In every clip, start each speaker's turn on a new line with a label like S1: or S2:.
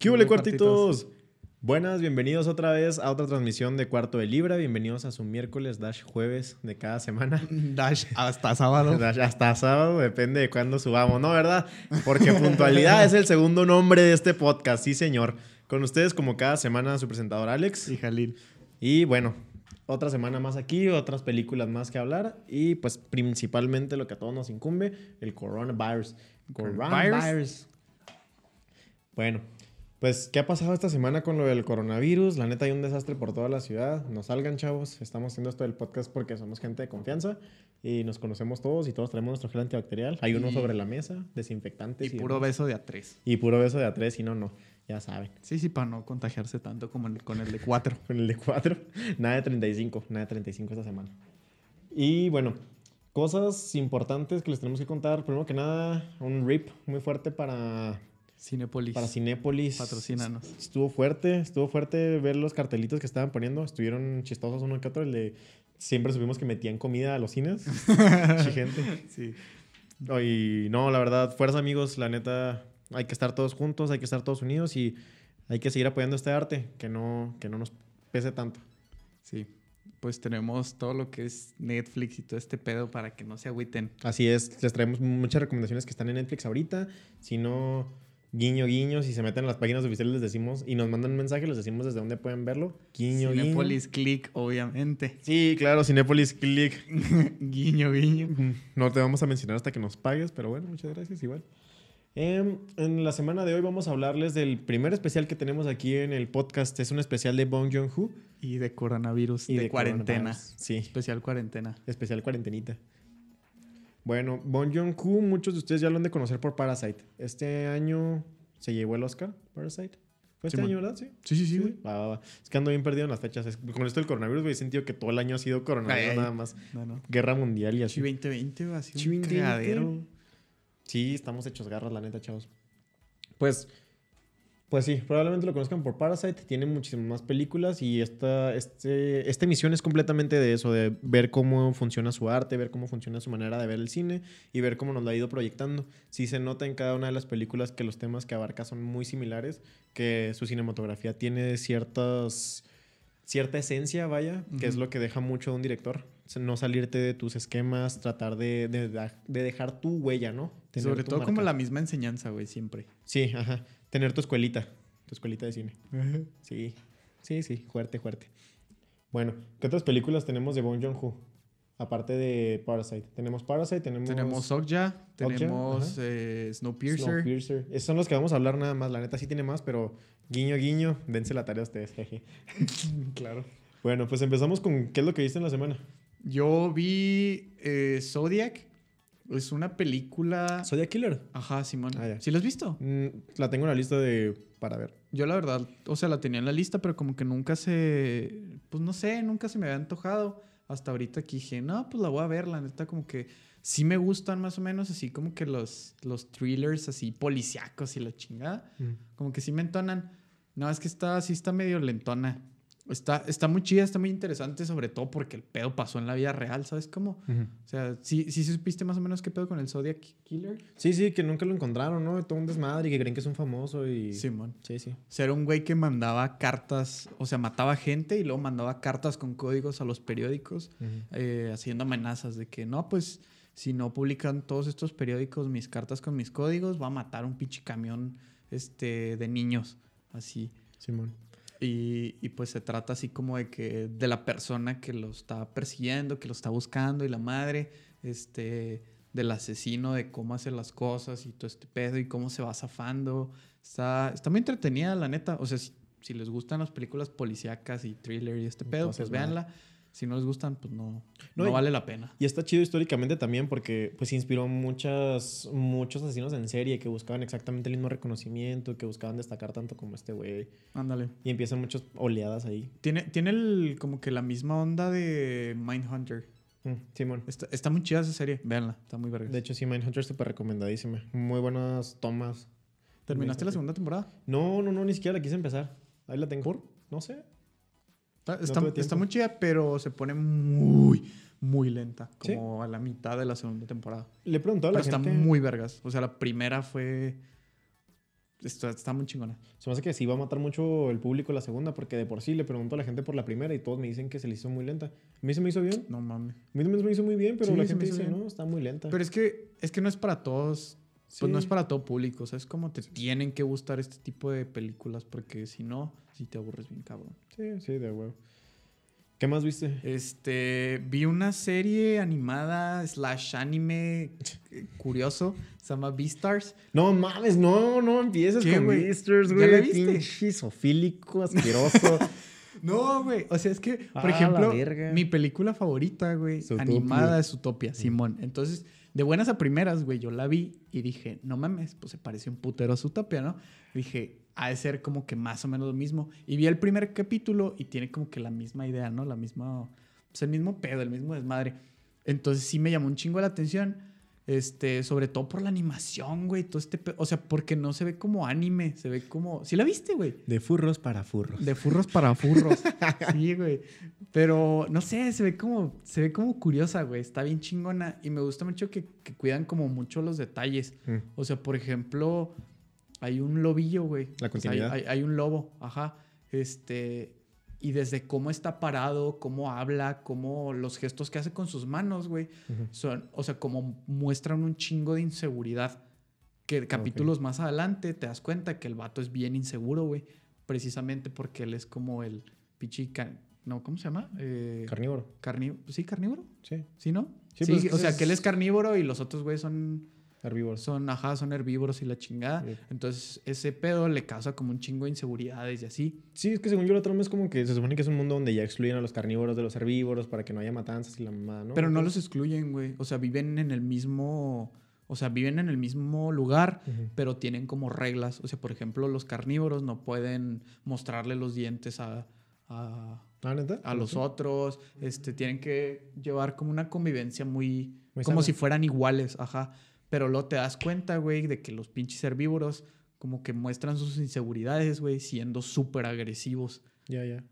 S1: ¿Qué hubo, cuartitos? Buenas, bienvenidos otra vez a otra transmisión de Cuarto de Libra. Bienvenidos a su miércoles, dash jueves de cada semana.
S2: Dash hasta sábado.
S1: Dash hasta sábado, depende de cuándo subamos, ¿no? ¿Verdad? Porque puntualidad es el segundo nombre de este podcast, sí, señor. Con ustedes, como cada semana, su presentador Alex.
S2: Y Jalil.
S1: Y bueno, otra semana más aquí, otras películas más que hablar. Y pues principalmente lo que a todos nos incumbe, el coronavirus.
S2: Coronavirus.
S1: Bueno, pues, ¿qué ha pasado esta semana con lo del coronavirus? La neta hay un desastre por toda la ciudad. No salgan, chavos. Estamos haciendo esto del podcast porque somos gente de confianza y nos conocemos todos y todos traemos nuestro gel antibacterial. Hay uno
S2: Y-
S1: sobre la mesa, desinfectantes.
S2: Y puro
S1: demás.
S2: beso de a tres.
S1: Y puro beso de a tres, y no, no. Ya saben.
S2: Sí, sí, para no contagiarse tanto como el- con el de cuatro.
S1: Con el de 4. Nada de 35. Nada de 35 esta semana. Y bueno, cosas importantes que les tenemos que contar. Primero que nada, un rip muy fuerte para,
S2: Cinepolis.
S1: para Cinépolis.
S2: Patrocínanos.
S1: Estuvo fuerte, estuvo fuerte ver los cartelitos que estaban poniendo. Estuvieron chistosos uno que otro. El de siempre supimos que metían comida a los cines. Gente.
S2: Sí.
S1: No, y no, la verdad, fuerza amigos, la neta, hay que estar todos juntos, hay que estar todos unidos y hay que seguir apoyando este arte, que no, que no nos pese tanto.
S2: Sí. Pues tenemos todo lo que es Netflix y todo este pedo para que no se agüiten.
S1: Así es, les traemos muchas recomendaciones que están en Netflix ahorita. Si no, guiño, guiño, si se meten a las páginas oficiales les decimos y nos mandan un mensaje, les decimos desde dónde pueden verlo. Guiño, guiño.
S2: Cinepolis Click, obviamente.
S1: Sí, claro, Cinépolis Click.
S2: guiño, guiño.
S1: No te vamos a mencionar hasta que nos pagues, pero bueno, muchas gracias igual. Em, en la semana de hoy vamos a hablarles del primer especial que tenemos aquí en el podcast. Es un especial de Bong Joon-ho
S2: Y de coronavirus.
S1: y
S2: de,
S1: de
S2: cuarentena.
S1: Sí,
S2: Especial cuarentena.
S1: especial cuarentenita. Bueno, Bong Joon-ho, muchos de ustedes ya lo han de conocer por Parasite. Este año se llevó el Oscar, Parasite. ¿Fue este año, verdad? Sí.
S2: Sí, sí, sí, güey.
S1: Va, va, va. Es que ando bien perdido en las fechas. Es- con esto del coronavirus, güey, he sentido que todo el año ha sido coronavirus
S2: Ay.
S1: nada más.
S2: No, no.
S1: Guerra mundial y así.
S2: Sí, 2020 va a ser
S1: Sí,
S2: un
S1: 2020.
S2: cagadero.
S1: Sí, estamos hechos garras, la neta, chavos. Pues, pues sí, probablemente lo conozcan por Parasite. Tiene muchísimas más películas y esta, este, esta emisión es completamente de eso, de ver cómo funciona su arte, ver cómo funciona su manera de ver el cine y ver cómo nos lo ha ido proyectando. Sí se nota en cada una de las películas que los temas que abarca son muy similares, que su cinematografía tiene ciertas cierta esencia, vaya, que es lo que deja mucho de un director. No salirte de tus esquemas, tratar de, de, de dejar tu huella, ¿no? Tener
S2: Sobre todo como
S1: marca.
S2: la misma enseñanza, güey, siempre.
S1: Sí, ajá. Tener tu escuelita, tu escuelita de cine. Sí, sí, sí, fuerte, fuerte. Bueno, ¿qué otras películas tenemos de Bong Joon-ho? Aparte de Parasite. Tenemos Parasite, tenemos...
S2: Tenemos Okja, tenemos eh, Snowpiercer.
S1: Snowpiercer. Esos son los que vamos a hablar nada más. La neta sí tiene más, pero guiño, guiño, dense la tarea a ustedes, jeje.
S2: claro.
S1: Bueno, pues empezamos con ¿qué es lo que viste en la semana?
S2: Yo vi eh, Zodiac. Es una película.
S1: Zodiac Killer.
S2: Ajá, Simón.
S1: Ah.
S2: ¿Sí lo has visto?
S1: Mm, la tengo en la lista de para ver.
S2: Yo la verdad, o sea, la tenía en la lista, pero como que nunca se, pues no sé, nunca se me había antojado. Hasta ahorita que dije, no, pues la voy a ver, la neta como que sí me gustan más o menos, así como que los, los thrillers así policíacos y la chingada. Como que sí me entonan. No, es que está, sí está medio lentona. Está, está muy chida, está muy interesante, sobre todo porque el pedo pasó en la vida real, ¿sabes cómo? O sea, sí, sí supiste más o menos qué pedo con el Zodiac Killer.
S1: Sí, sí, que nunca lo encontraron, ¿no? Todo un desmadre y que creen que es un famoso y...
S2: Simón.
S1: Sí, sí.
S2: O sea, era un güey que mandaba cartas, o sea, mataba gente y luego mandaba cartas con códigos a los periódicos, eh, haciendo amenazas de que no, pues si no publican todos estos periódicos mis cartas con mis códigos, va a matar un pinche camión este, de niños, así.
S1: Simón.
S2: Y, y, pues se trata así como de que de la persona que lo está persiguiendo, que lo está buscando y la madre, este, del asesino, de cómo hace las cosas y todo este pedo y cómo se va zafando. Está, está muy entretenida, la neta. O sea, si, si les gustan las películas policíacas y thriller y este pedo,
S1: Entonces,
S2: pues véanla. Si no les gustan, pues no,
S1: No,
S2: vale la pena.
S1: Y está chido históricamente también porque pues inspiró muchas, muchos asesinos en serie que buscaban exactamente el mismo reconocimiento, que buscaban destacar tanto como este güey.
S2: Ándale.
S1: Y empiezan muchas oleadas ahí.
S2: Tiene, tiene el, como que la misma onda de Mindhunter.
S1: Mm, Simón.
S2: Está, está muy chida esa serie. Véanla, está muy verga.
S1: De hecho, sí, Mindhunter es súper recomendadísima. Muy buenas tomas.
S2: ¿Terminaste la
S1: Mindhunter.
S2: segunda temporada?
S1: No, no, no, ni siquiera la quise empezar. Ahí la tengo. No sé.
S2: Está, está, está muy chida, pero se pone muy, muy lenta.
S1: ¿Sí?
S2: Como a la mitad de la segunda temporada.
S1: Le he preguntado a
S2: Pero
S1: la
S2: está
S1: gente.
S2: muy vergas. O sea, la primera fue. está, está muy chingona.
S1: Se me hace que sí va a matar mucho el público la segunda, porque de por sí le pregunto a la gente por la primera y todos me dicen que se le hizo muy lenta. A mí se me hizo bien.
S2: No mames.
S1: A mí también se me hizo muy bien, pero
S2: Sí,
S1: la gente dice,
S2: bien.
S1: no, está muy lenta.
S2: Pero es que, es que no es para todos. Pues no es para todo público. O sea, es como te tienen que gustar este tipo de películas. Porque si no, si te aburres bien, cabrón.
S1: Sí, sí, de huevo. ¿Qué más viste?
S2: Este, vi una serie animada slash anime eh, curioso, se llama Beastars.
S1: No mames, no, no empieces
S2: ¿Qué,
S1: con
S2: güey?
S1: Beasters,
S2: ¿Ya
S1: güey.
S2: la viste?
S1: Pinche asqueroso.
S2: No, güey, o sea, es que,
S1: Ah,
S2: por
S1: la
S2: ejemplo, mi película favorita, güey, animada es Utopia, Simón. Entonces, de buenas a primeras, güey, yo la vi y dije, no mames, pues se parece un putero a Zootopia, ¿no? Dije, ha de ser como que más o menos lo mismo. Y vi el primer capítulo y tiene como que la misma idea, ¿no? La misma, pues el mismo pedo, el mismo desmadre. Entonces sí me llamó un chingo la atención. Este, sobre todo por la animación, güey, todo este O sea, porque no se ve como anime, se ve como. ¿Sí la viste, güey?
S1: De furros para furros.
S2: De furros para furros. Sí, güey. Pero no sé, se ve como, se ve como curiosa, güey. Está bien chingona. Y me gusta mucho que, que cuidan como mucho los detalles.
S1: Mm.
S2: O sea, por ejemplo, hay un lobillo, güey.
S1: La
S2: sea, hay,
S1: continuidad.
S2: hay- hay un lobo, ajá. Este. Y desde cómo está parado, cómo habla, cómo los gestos que hace con sus manos, güey. Son, o sea, como muestran un chingo de inseguridad. Que capítulos más adelante te das cuenta que el vato es bien inseguro, güey. Precisamente porque él es como el pichi... No, ¿cómo se llama? Eh,
S1: Carnívoro.
S2: carní- ¿Sí, carnívoro?
S1: Sí.
S2: ¿Sí, no?
S1: Sí,
S2: Sí,
S1: pues
S2: o sea,
S1: es-
S2: que él es carnívoro y los otros güeyes son,
S1: Herbívoros.
S2: son, ajá, son herbívoros y la chingada.
S1: Sí.
S2: Entonces, ese pedo le causa como un chingo de inseguridades y así.
S1: Sí, es que según yo la trama es como que se supone que es un mundo donde ya excluyen a los carnívoros de los herbívoros para que no haya matanzas y la mamada, ¿no?
S2: Pero no los excluyen, güey. O sea, viven en el mismo... O sea, viven en el mismo lugar, pero tienen como reglas. O sea, por ejemplo, los carnívoros no pueden mostrarle los dientes a, a,
S1: ¿Ah,
S2: a los otros. Este, tienen que llevar como una convivencia muy...
S1: Muy
S2: como
S1: sana.
S2: si fueran iguales, ajá. Pero luego te das cuenta, güey, de que los pinches herbívoros como que muestran sus inseguridades, güey, siendo súper agresivos.
S1: Ya, ya.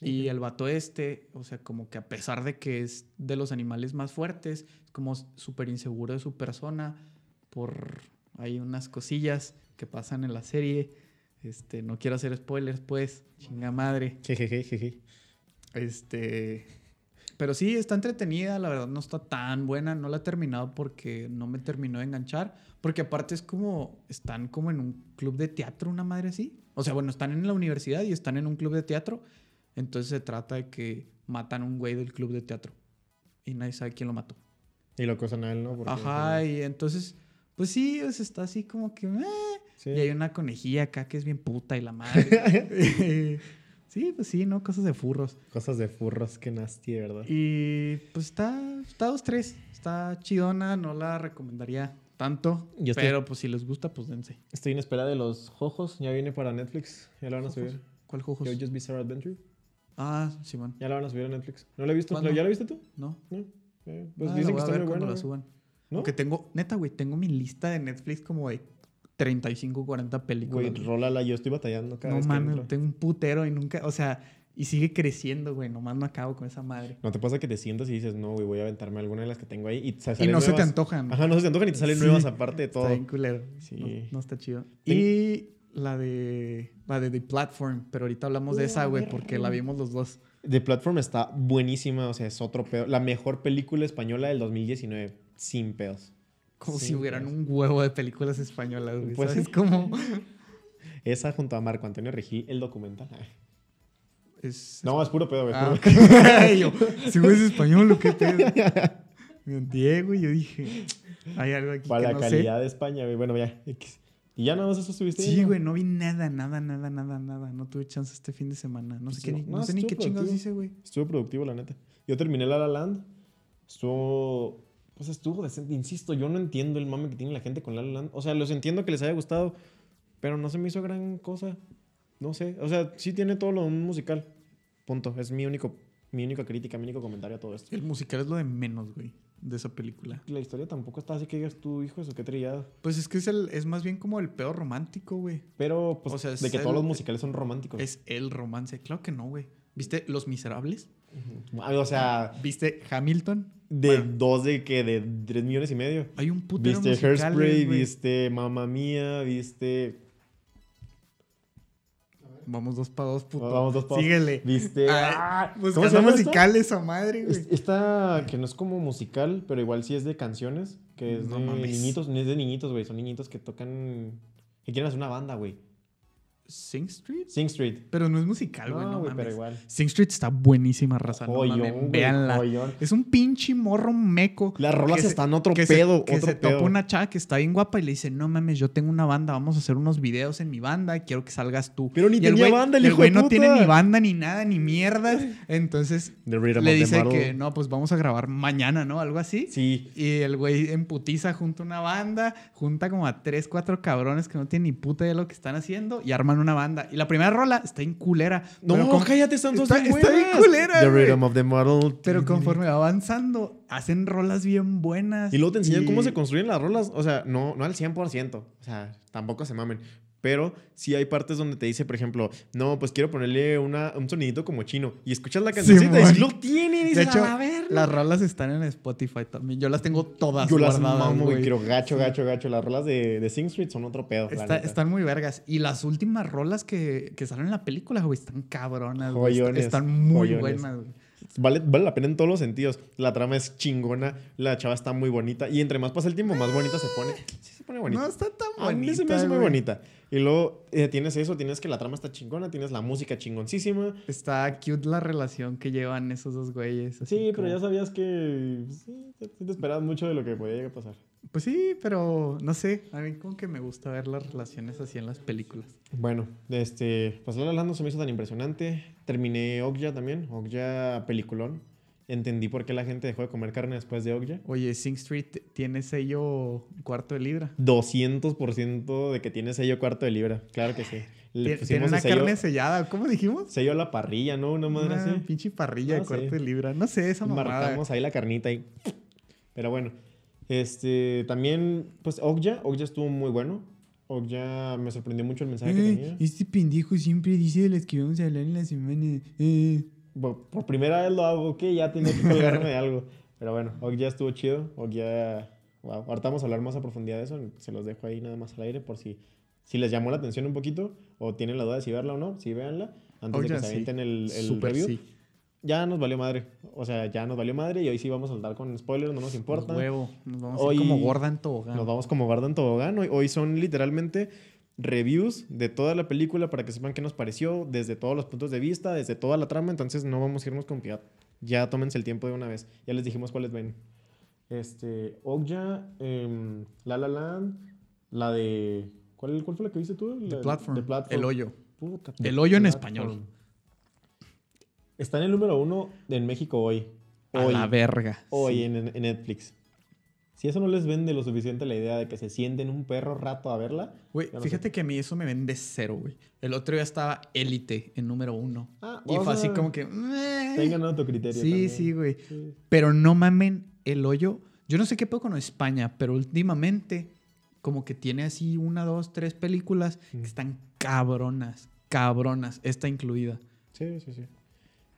S2: Y el vato este, o sea, como que a pesar de que es de los animales más fuertes, es como súper inseguro de su persona por... Hay unas cosillas que pasan en la serie. Este, no quiero hacer spoilers, pues, chinga madre.
S1: Jejeje, jeje.
S2: Este. Pero sí, está entretenida, la verdad no está tan buena, no la he terminado porque no me terminó de enganchar, porque aparte es como, están como en un club de teatro, una madre así. O sea, bueno, están en la universidad y están en un club de teatro, entonces se trata de que matan a un güey del club de teatro y nadie sabe quién lo mató.
S1: Y lo acosan a él, ¿no? Porque-
S2: Ajá, y entonces, pues sí, sea, está así como que... eh,
S1: Sí.
S2: Y hay una conejilla acá que es bien puta y la madre. sí, pues sí, ¿no? Cosas de furros.
S1: Cosas de furros, que nasty, ¿verdad?
S2: Y pues está, está dos, tres. Está chidona, no la recomendaría tanto.
S1: Yo estoy-
S2: Pero pues si les gusta, pues dense.
S1: Estoy en espera de los Jojos. Ya viene para Netflix. Ya la van a subir.
S2: ¿Cuál jojos?
S1: Jojo's Bizarre Adventure.
S2: Ah, Simón.
S1: Ya la van a subir a Netflix. ¿No la he visto?
S2: ¿Cuándo?
S1: ¿Ya la viste tú?
S2: No.
S1: No. Eh, pues
S2: Ah,
S1: dicen que
S2: voy a
S1: está
S2: ver
S1: muy
S2: cuando
S1: buena.
S2: la
S1: güey.
S2: suban.
S1: ¿No?
S2: Porque tengo, neta, güey, tengo mi lista de Netflix como de 35, 40 películas.
S1: Güey, rólala. Yo estoy batallando cada
S2: no
S1: vez que
S2: mames, tengo un putero y nunca, o sea, y sigue creciendo, güey. Nomás no acabo con esa madre.
S1: ¿No te pasa que te sientas y dices, no, güey, voy a aventarme alguna de las que tengo ahí? Y, te
S2: Y
S1: salen
S2: no se te
S1: nuevas?
S2: antojan.
S1: Ajá, no se te antojan y te salen
S2: Sí.
S1: nuevas aparte de todo.
S2: Está bien culero.
S1: Sí.
S2: No, no está chido.
S1: Ten-
S2: Y la de la de The Platform, pero ahorita hablamos de esa, güey, porque la vimos los dos.
S1: The Platform está buenísima, o sea, es otro pedo. La mejor película española del 2019, sin pedos.
S2: Como
S1: Sí,
S2: si hubieran
S1: pues.
S2: un huevo de películas españolas, güey.
S1: Pues
S2: ¿Sabes
S1: sí.
S2: cómo?
S1: Esa junto a Marco Antonio Regil, el documental.
S2: Es,
S1: No, es puro pedo, güey.
S2: Ah, yo, si güey es español o qué pedo. Me yo dije, hay algo aquí
S1: Para
S2: que
S1: la
S2: no
S1: calidad de España, güey. Bueno, ya. Y ya nada más eso estuviste
S2: sé. Sí, güey, no vi nada, nada, nada, nada, nada. No tuve chance este fin de semana. No sé, qué, no
S1: no,
S2: sé ni qué chingados hice, güey.
S1: Estuvo productivo, la neta. Yo terminé La La Land. Estuvo... Pues estuvo decente. Insisto, yo no entiendo el mame que tiene la gente con La La Land. O sea, los entiendo que les haya gustado, pero no se me hizo gran cosa. No sé. O sea, sí tiene todo lo musical. Punto. Es mi único... Mi única crítica, mi único comentario a todo esto.
S2: El musical es lo de menos, güey, de esa película.
S1: La historia tampoco está así que digas tú, hijo, eso qué trillado.
S2: Pues es que es, el, es más bien como el peor romántico, güey.
S1: Pero, pues,
S2: O sea,
S1: de que
S2: el-
S1: todos los musicales son románticos.
S2: Es el romance. Claro que no, güey. ¿Viste Los Miserables?
S1: O sea,
S2: ¿Viste Hamilton?
S1: De
S2: Bueno.
S1: dos de que de tres millones y medio.
S2: Hay un putero
S1: Viste
S2: musicales,
S1: Hairspray, viste Mamma Mía, viste
S2: Vamos dos para dos, puto.
S1: Vamos dos pa' dos.
S2: Síguele.
S1: ¿Viste?
S2: Ah,
S1: Ah, ¿cómo se
S2: buscando
S1: llama esto?
S2: musicales a madre, güey.
S1: Es- Esta que no es como musical, pero igual sí es de canciones, que es
S2: No
S1: de
S2: mames.
S1: niñitos, no es de niñitos, güey, son niñitos que tocan, que quieren hacer una banda, güey.
S2: Sing Street.
S1: Sing Street.
S2: Pero no es musical, güey.
S1: No,
S2: No,
S1: güey,
S2: mames.
S1: pero igual.
S2: Sing Street está buenísima, raza. No
S1: Joyón,
S2: mames,
S1: güey,
S2: véanla.
S1: joyón.
S2: Es un pinche morro meco.
S1: Las rolas
S2: se-
S1: están otro
S2: que se-
S1: pedo,
S2: que
S1: otro
S2: se
S1: pedo.
S2: topa una chava que está bien guapa y le dice, no mames, yo tengo una banda, vamos a hacer unos videos en mi banda, quiero que salgas tú.
S1: Pero ni
S2: Y el
S1: tenía
S2: güey-
S1: banda, el
S2: el
S1: hijo
S2: güey
S1: de
S2: no tiene ni banda, ni nada, ni mierdas. Entonces le dice que no, pues vamos a grabar mañana, ¿no? Algo así.
S1: Sí.
S2: Y el güey en putiza junta una banda, junta como a tres, cuatro cabrones que no tienen ni puta idea de lo que están haciendo y arman una banda. Y la primera rola está en culera.
S1: No,
S2: pero con-
S1: cállate, están todas
S2: está- está
S1: buenas.
S2: culera,
S1: The. Rhythm of the Model.
S2: Pero conforme va avanzando, hacen rolas bien buenas.
S1: Y luego te enseñan
S2: y-
S1: cómo se construyen las rolas. O sea, no, no al 100%. O sea, tampoco se mamen. Pero sí hay partes donde te dice, por ejemplo, no, pues quiero ponerle una, un sonidito como chino. Y escuchas la cancioncita y sí lo tiene. Y
S2: De hecho,
S1: a verga.
S2: las rolas están en Spotify también. Yo las tengo todas
S1: Yo las mamo, güey. Quiero gacho, gacho, gacho. Las rolas de, de Sing Street son otro pedo.
S2: Está- están muy vergas. Y las últimas rolas que, que salen en la película, güey, están cabronas,
S1: Joyones,
S2: Están muy
S1: joyones.
S2: buenas, güey.
S1: Vale, vale la pena en todos los sentidos. La trama es chingona. La chava está muy bonita. Y entre más pasa el tiempo, más bonita se pone. Sí, se pone bonita.
S2: No está tan
S1: A
S2: bonita,
S1: mí se me hace muy bonita. Y luego eh, tienes eso, tienes que la trama está chingona, tienes la música chingoncísima.
S2: Está cute la relación que llevan esos dos güeyes.
S1: Sí, pero ya sabías que sí, te, te esperabas mucho de lo que podía llegar a pasar.
S2: Pues sí, pero no sé. A mí como que me gusta ver las relaciones así en las películas.
S1: Bueno, este, pues La La no se me hizo tan impresionante. Terminé Okja también, Okja peliculón. Entendí por qué la gente dejó de comer carne después de Okja.
S2: Oye, Sing Street tiene sello cuarto de libra.
S1: 200% de que tiene sello cuarto de libra, claro que sí. Le
S2: Tiene, una
S1: sello,
S2: carne sellada. ¿Cómo dijimos?
S1: sello a la parrilla, ¿no? Una madre
S2: Una
S1: así.
S2: pinche parrilla
S1: Ah,
S2: de cuarto
S1: sí.
S2: de libra. No sé, esa mamada.
S1: Marcamos ahí la carnita y... Pero bueno, este, también, pues Okja, Okja estuvo muy bueno. Okja me sorprendió mucho el mensaje que tenía.
S2: este pendejo siempre dice de las que vamos a hablar en la semana. Eh.
S1: Por, por primera vez lo hago, que ya tenía que colgarme de algo. Pero bueno, Okja estuvo chido. Okja, wow. Ahorita vamos a hablar más a profundidad de eso. Se los dejo ahí nada más al aire por si, si les llamó la atención un poquito o tienen la duda de si verla o no. Sí, véanla. Antes de que se
S2: sí.
S1: avienten el, el
S2: Súper
S1: review.
S2: sí.
S1: Ya nos valió madre. O sea, ya nos valió madre y hoy sí vamos a saltar con spoilers, no nos importa.
S2: Huevo. Nos vamos
S1: Hoy-
S2: a ir como gorda en tobogán.
S1: Nos vamos como Garden Tobogán. Hoy, hoy son literalmente reviews de toda la película para que sepan qué nos pareció, desde todos los puntos de vista, desde toda la trama. Entonces no vamos a irnos con piedad. Ya tómense el tiempo de una vez. Ya les dijimos cuáles ven. Este, Okja, em, La La Land, la de... ¿Cuál, cuál fue la que viste tú? La
S2: The Platform.
S1: The Platform.
S2: El hoyo.
S1: Puta,
S2: El hoyo en español.
S1: Está en el número uno en México hoy.
S2: A
S1: Hoy.
S2: la verga.
S1: Hoy
S2: Sí.
S1: en, en Netflix. Si eso no les vende lo suficiente la idea de que se sienten un perro rato a verla.
S2: Güey,
S1: no
S2: fíjate
S1: sé.
S2: que a mí eso me vende cero, güey. El otro día estaba Élite en número uno.
S1: Ah,
S2: y fue así como que... "Meh".
S1: Tengan autocriterio.
S2: Sí,
S1: también.
S2: sí, güey.
S1: Sí.
S2: Pero no mamen el hoyo. Yo no sé qué puedo con España, pero últimamente como que tiene así una, dos, tres películas que
S1: Mm.
S2: están cabronas, cabronas. Esta incluida.
S1: Sí, sí, sí.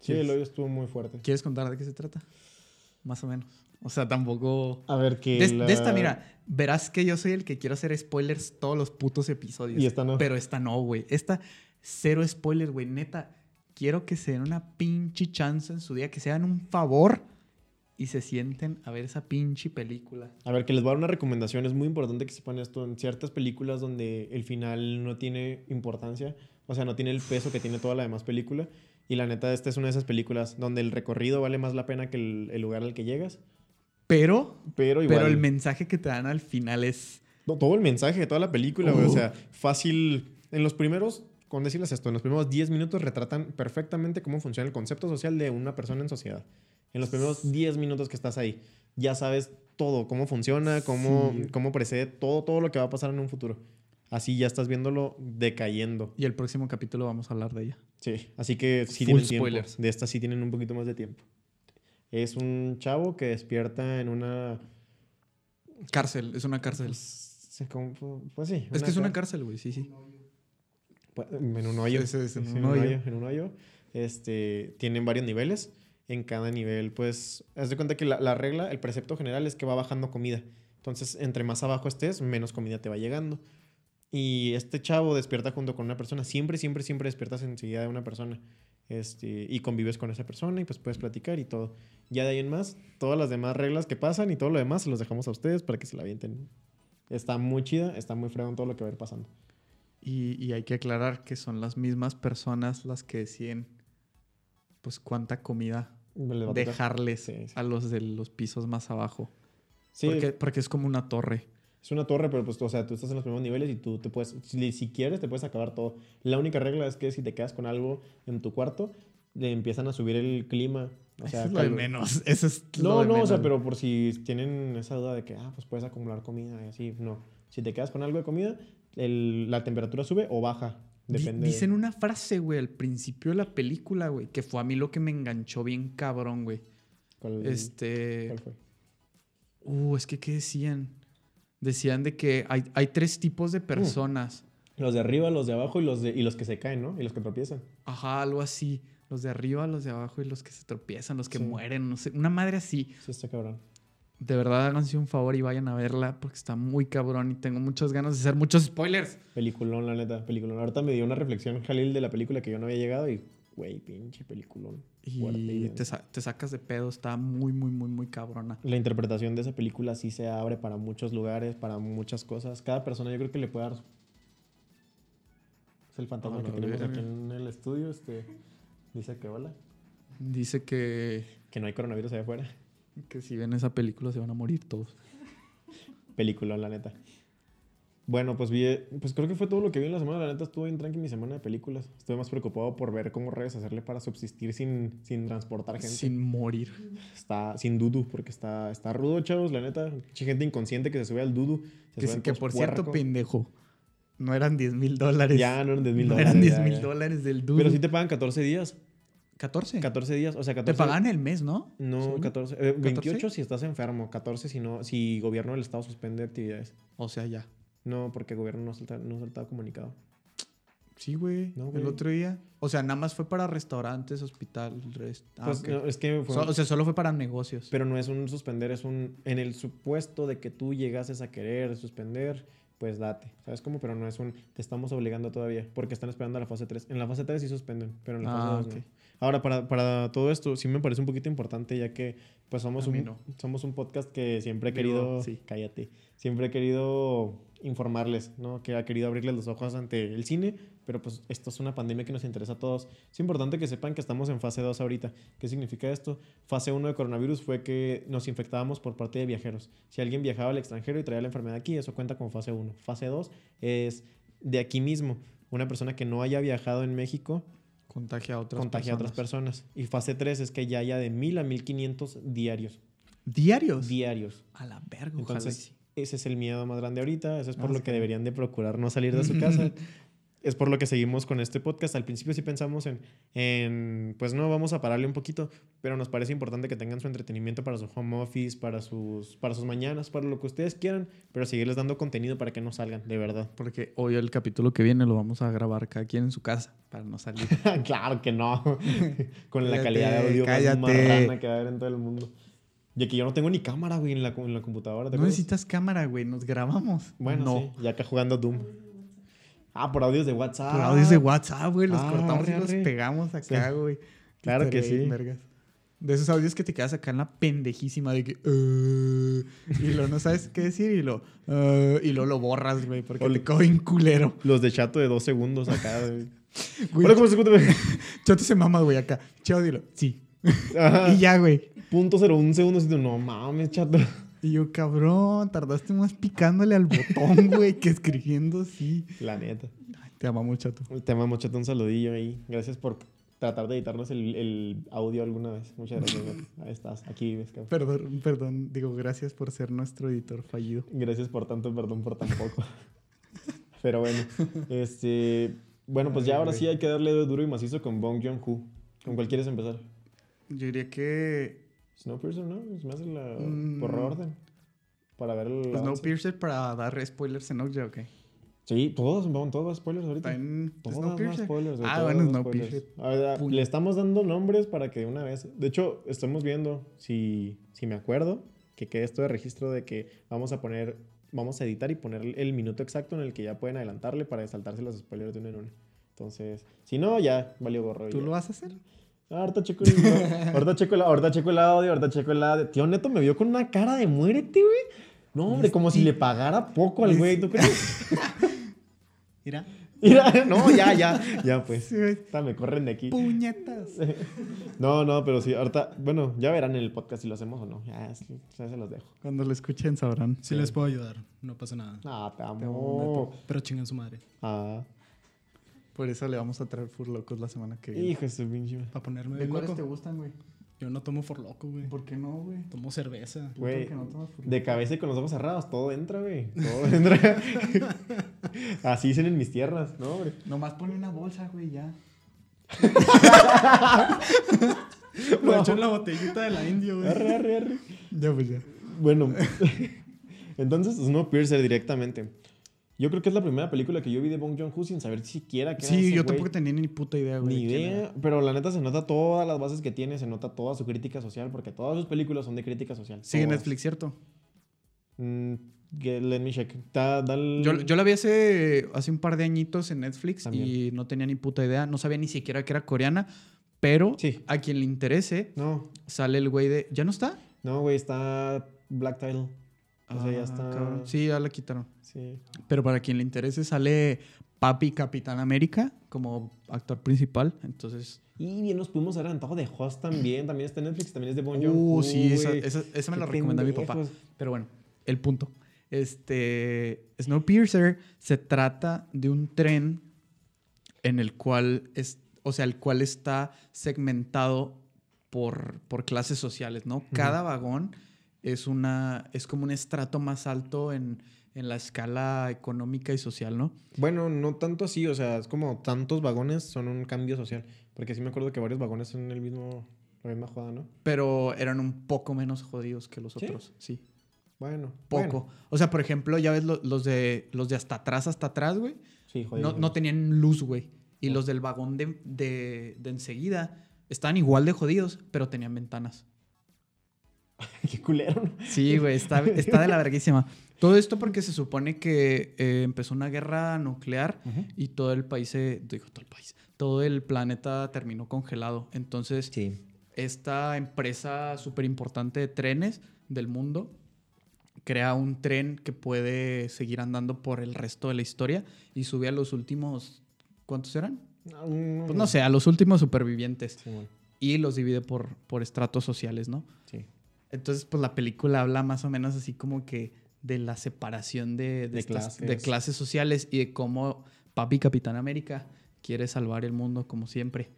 S1: Sí, el hoyo estuvo muy fuerte.
S2: ¿Quieres contar de qué se trata? Más o menos. O sea, tampoco...
S1: A ver, que.
S2: De,
S1: la-
S2: de esta, mira, verás que yo soy el que quiero hacer spoilers todos los putos episodios.
S1: Y esta no.
S2: Pero esta no, güey. Esta, cero spoilers, güey. Neta, quiero que se den una pinche chance en su día, que se hagan un favor y se sienten a ver esa pinche película.
S1: A ver, que les voy a dar una recomendación. Es muy importante que sepan esto. En ciertas películas donde el final no tiene importancia, o sea, no tiene el peso que tiene toda la demás película. Y la neta, esta es una de esas películas donde el recorrido vale más la pena que el, el lugar al que llegas.
S2: Pero,
S1: Pero igual.
S2: pero el mensaje que te dan al final es...
S1: No, todo el mensaje de toda la película, güey. O
S2: Uh.
S1: sea, fácil. En los primeros, con decirles esto, en los primeros 10 minutos retratan perfectamente cómo funciona el concepto social de una persona en sociedad. En los primeros 10 minutos que estás ahí, ya sabes todo, cómo funciona, cómo,
S2: Sí.
S1: cómo precede todo, todo lo que va a pasar en un futuro. Así ya estás viéndolo decayendo.
S2: Y el próximo capítulo vamos a hablar de ella.
S1: Sí, así que sí
S2: Full
S1: tienen tiempo. De esta sí tienen un poquito más de tiempo. Es un chavo que despierta en una...
S2: Cárcel, es una cárcel.
S1: Pues, ¿cómo? Pues sí.
S2: es que es una cárcel, güey, sí, sí.
S1: Pues, En un hoyo.
S2: Sí, sí, sí, en
S1: Sí,
S2: un
S1: en un
S2: hoyo.
S1: hoyo. En un hoyo. Este, tienen varios niveles. En cada nivel, pues, haz de cuenta que la, la regla, el precepto general es que va bajando comida. Entonces, entre más abajo estés, menos comida te va llegando. Y este chavo despierta junto con una persona. Siempre, siempre, siempre despiertas enseguida de una persona. Este, y convives con esa persona y pues puedes platicar y todo. Ya de ahí en más, todas las demás reglas que pasan y todo lo demás se los dejamos a ustedes para que se la avienten. Está muy chida, está muy fregón todo lo que va a ir pasando.
S2: Y, y hay que aclarar que son las mismas personas las que deciden, pues, cuánta comida dejarles
S1: Sí, sí.
S2: a los de los pisos más abajo.
S1: Sí,
S2: Porque, porque es como una torre.
S1: Es una torre, pero pues, o sea, tú estás en los primeros niveles y tú te puedes, si, si quieres, te puedes acabar todo. La única regla es que si te quedas con algo en tu cuarto, le empiezan a subir el clima. O sea,
S2: Eso es lo de menos. Eso es lo
S1: No,
S2: de
S1: no, o sea, pero por si tienen esa duda de que, ah, pues puedes acumular comida y así, no. Si te quedas con algo de comida, el- la temperatura sube o baja. Depende.
S2: Dicen una frase, güey, al principio de la película, güey, que fue a mí lo que me enganchó bien cabrón, güey.
S1: ¿Cuál,
S2: Este.
S1: cuál fue?
S2: Uh, es que, ¿qué decían? Decían de que hay, hay tres tipos de personas.
S1: Los de arriba, los de abajo y los, de, y los que se caen, ¿no? Y los que tropiezan.
S2: Ajá, algo así. Los de arriba, los de abajo y los que se tropiezan, los que
S1: Sí.
S2: mueren, no sé. Una madre así.
S1: Sí, está cabrón.
S2: De verdad, háganse un favor y vayan a verla porque está muy cabrón y tengo muchas ganas de hacer muchos spoilers.
S1: Peliculón, la neta, peliculón. Ahorita me dio una reflexión, Jalil, de la película que yo no había llegado y, güey, pinche peliculón.
S2: Y te, sa- te sacas de pedo, está muy, muy, muy, muy cabrona.
S1: La interpretación de esa película sí se abre para muchos lugares, para muchas cosas. Cada persona yo creo que le puede dar... Es el fantasma
S2: A
S1: que tenemos aquí en el estudio, este... Dice que hola.
S2: Dice que,
S1: Que no hay coronavirus allá afuera.
S2: que si ven esa película se van a morir todos.
S1: Película, la neta. Bueno, pues vi, pues creo que fue todo lo que vi en la semana. La neta estuve bien tranqui mi semana de películas. Estuve más preocupado por ver cómo redes hacerle para subsistir sin, sin transportar gente.
S2: Sin morir.
S1: Está sin dudu, porque está, está rudo, chavos, la neta. Mucha gente inconsciente que se sube al dudu. Se
S2: Que, por cierto, pendejo. No eran 10 mil dólares.
S1: Ya no eran 10 mil
S2: No
S1: dólares.
S2: eran 10
S1: ya,
S2: mil dólares del dude.
S1: Pero sí te pagan 14 días.
S2: 14.
S1: 14 días, o sea, 14.
S2: Te pagan el mes, ¿no?
S1: No,
S2: Según.
S1: 14. eh, 28
S2: ¿14?
S1: si estás enfermo, 14 si no, si gobierno del estado suspende actividades.
S2: O sea, ya.
S1: No, porque el gobierno no ha soltado, no comunicado.
S2: Sí, güey.
S1: No,
S2: el otro día. O sea, nada más fue para restaurantes, hospital, rest... ah,
S1: Pues, no, es que fue
S2: So-
S1: un-
S2: o sea, solo fue para negocios.
S1: Pero no es un suspender, es un. En el supuesto de que tú llegases a querer suspender, pues date. ¿Sabes cómo? Pero no es un. Te estamos obligando todavía. Porque están esperando a la fase 3. En la fase 3 sí suspenden, pero en la
S2: Ah,
S1: fase 2
S2: ok.
S1: no. Ahora, para, para todo esto, sí me parece un poquito importante, ya que pues somos un,
S2: no.
S1: somos un podcast que siempre he querido.
S2: sí.
S1: Cállate. Siempre he querido informarles, ¿no? Que ha querido abrirles los ojos ante el cine, pero pues esto es una pandemia que nos interesa a todos. Es importante que sepan que estamos en fase 2 ahorita. ¿Qué significa esto? Fase 1 de coronavirus fue que nos infectábamos por parte de viajeros. Si alguien viajaba al extranjero y traía la enfermedad aquí, eso cuenta como fase 1. Fase 2 es de aquí mismo. Una persona que no haya viajado en México
S2: Contagia a otras
S1: contagia a otras personas. Y fase 3 es que ya haya de 1000 a 1500 diarios.
S2: ¿Diarios?
S1: Diarios.
S2: a la verga,
S1: Entonces. Ese es el miedo más grande ahorita. Eso es por
S2: Ah,
S1: lo que deberían de procurar no salir de su casa. es por lo que seguimos con este podcast. Al principio sí pensamos en, en, pues no, vamos a pararle un poquito, pero nos parece importante que tengan su entretenimiento para su home office, para sus, para sus mañanas, para lo que ustedes quieran, pero seguirles dando contenido para que no salgan, de verdad.
S2: Porque hoy el capítulo que viene lo vamos a grabar cada quien en su casa para no salir.
S1: claro que no. con la calidad de audio
S2: cállate.
S1: más marrana que va a haber en todo el mundo. Y que yo no tengo ni cámara, güey, en la, en la computadora. ¿te
S2: no necesitas cámara, güey. Nos grabamos.
S1: Bueno,
S2: no.
S1: sí, ya acá jugando Doom. Ah, por audios de WhatsApp.
S2: Por audios de WhatsApp, güey. Los
S1: Ah,
S2: cortamos y los
S1: arre.
S2: pegamos acá, güey.
S1: Claro que sí.
S2: vergas. De esos audios que te quedas acá en la pendejísima de que... "Uh", y luego no sabes qué decir y lo... "Uh", y luego lo borras, güey. Porque
S1: O-
S2: te bien culero.
S1: Los de chato de dos segundos acá. güey.
S2: Güey,
S1: Hola, ¿cómo se?
S2: Chato se mama, güey, acá. Chao, dilo. Sí.
S1: Ajá.
S2: Y ya, güey.
S1: Punto cero un segundo. Y tú, no mames, chato.
S2: Y yo, cabrón, tardaste más picándole al botón, güey, que escribiendo sí.
S1: La neta.
S2: Ay, te amamos, chato.
S1: Te amamos, chato. Un saludillo ahí. Gracias por tratar de editarnos el, el audio alguna vez. Muchas gracias. güey. Ahí estás. Aquí vives, cabrón.
S2: Perdón, perdón. Digo, gracias por ser nuestro editor fallido.
S1: Gracias por tanto, perdón por tan poco. Pero bueno, este... Bueno, pues ya ahora
S2: güey.
S1: sí hay que darle duro y macizo con Bong Joon-ho. ¿Con cuál quieres empezar?
S2: Yo diría que
S1: Snowpiercer, ¿no? Es más la...
S2: Mm.
S1: por orden. Para ver el...
S2: Snowpiercer para dar spoilers en Okja, ok.
S1: Sí, todos, vamos, todos spoilers ahorita. Más spoilers.
S2: Ah, bueno, Snowpiercer.
S1: A ver, le estamos dando nombres para que de una vez. De hecho, estamos viendo, si, si me acuerdo, que quede esto de registro de que vamos a poner vamos a editar y poner el minuto exacto en el que ya pueden adelantarle para saltarse los spoilers de uno en uno. Entonces, si no, ya valió gorro.
S2: ¿Tú
S1: ya.
S2: lo vas a hacer?
S1: Ah, Ahorita checo, el, ahorita, checo el, ahorita checo el audio, ahorita checo el audio. Tío Neto me vio con una cara de muérete, güey. No, hombre, como si le pagara poco al güey, ¿tú crees?
S3: Mira.
S1: Mira, no, ya, ya, ya pues. Ahorita me corren de aquí.
S2: Puñetas.
S1: No, no, pero sí, ahorita, bueno, ya verán en el podcast si lo hacemos o no. Ya, sí, ya se los dejo.
S2: Cuando lo escuchen sabrán.
S3: Sí les puedo ayudar. No pasa nada.
S1: Ah, te
S2: amo,
S1: amo.
S3: Pero chingan su madre.
S1: Ah,
S2: Por eso le vamos a traer Furlocos la semana que viene.
S1: hijo de su pinche.
S3: Para ponerme
S2: ¿De
S3: bien
S2: cuáles
S3: loco.
S2: te gustan, güey?
S3: Yo no tomo for loco, güey.
S2: ¿Por qué no, güey?
S3: Tomo cerveza.
S1: Güey,
S2: que no
S1: de cabeza y con los ojos cerrados, todo entra, güey. Todo entra. Así dicen en mis tierras, ¿no, hombre?
S2: Nomás pone una bolsa, güey, ya.
S3: Lo echo en la botellita de la indio, güey.
S1: Arre, arre, arre.
S2: Ya, pues ya.
S1: Bueno, entonces Snowpiercer directamente. Yo creo que es la primera película que yo vi de Bong Joon-ho sin saber siquiera qué era
S2: Sí, yo
S1: güey.
S2: tampoco tenía ni puta idea, güey.
S1: Ni idea, pero la neta se nota todas las bases que tiene, se nota toda su crítica social, porque todas sus películas son de crítica social.
S2: Sigue en. Netflix, ¿cierto?
S1: Mm, let me check. Da- da el-
S2: Yo, yo la vi hace, hace un par de añitos en Netflix
S1: También.
S2: y no tenía ni puta idea. No sabía ni siquiera que era coreana. Pero
S1: Sí.
S2: a quien le interese,
S1: No,
S2: sale el güey de. ¿Ya no está?
S1: no, güey, está Black Title. O sea, ya
S2: Ah,
S1: está.
S2: cabrón. Sí, ya la quitaron.
S1: Sí.
S2: Pero para quien le interese, sale Papi Capitán América como actor principal. Entonces.
S1: Y bien nos pudimos haber adelantado de Host también. También está en Netflix, también es de Bon
S2: Uh,
S1: Joon-ho,
S2: sí, esa, esa, esa me la recomendó mi papá. Pero bueno, el punto. Este. Snowpiercer se trata de un tren en el cual es. O sea, el cual está segmentado por, por clases sociales, ¿no? Cada vagón es una. es como un estrato más alto en, en la escala económica y social, ¿no?
S1: Bueno, no tanto así, o sea, es como tantos vagones son un cambio social. Porque sí me acuerdo que varios vagones son el mismo, la misma jugada, ¿no?
S2: Pero eran un poco menos jodidos que los
S1: ¿Sí?
S2: otros. Sí.
S1: Bueno,
S2: Poco.
S1: bueno.
S2: O sea, por ejemplo, ya ves lo- los de los de hasta atrás, hasta atrás, güey.
S1: Sí, jodido.
S2: No, no tenían luz, güey. Y los del vagón de, de, de enseguida estaban igual de jodidos, pero tenían ventanas.
S1: Qué culero, ¿no?
S2: Sí, güey, está, está de la verguísima. Todo esto porque se supone que eh, empezó una guerra nuclear y todo el país, se, digo, todo el país, todo el planeta terminó congelado. Entonces,
S1: Sí.
S2: esta empresa súper importante de trenes del mundo crea un tren que puede seguir andando por el resto de la historia y sube a los últimos, ¿cuántos eran? Pues no sé, a los últimos supervivientes
S1: Sí, bueno,
S2: y los divide por, por estratos sociales, ¿no?
S1: sí.
S2: Entonces, pues la película habla más o menos así como que de la separación de, de,
S1: De
S2: estas- de
S1: clases.
S2: sociales y de cómo Papi Capitán América quiere salvar el mundo como siempre.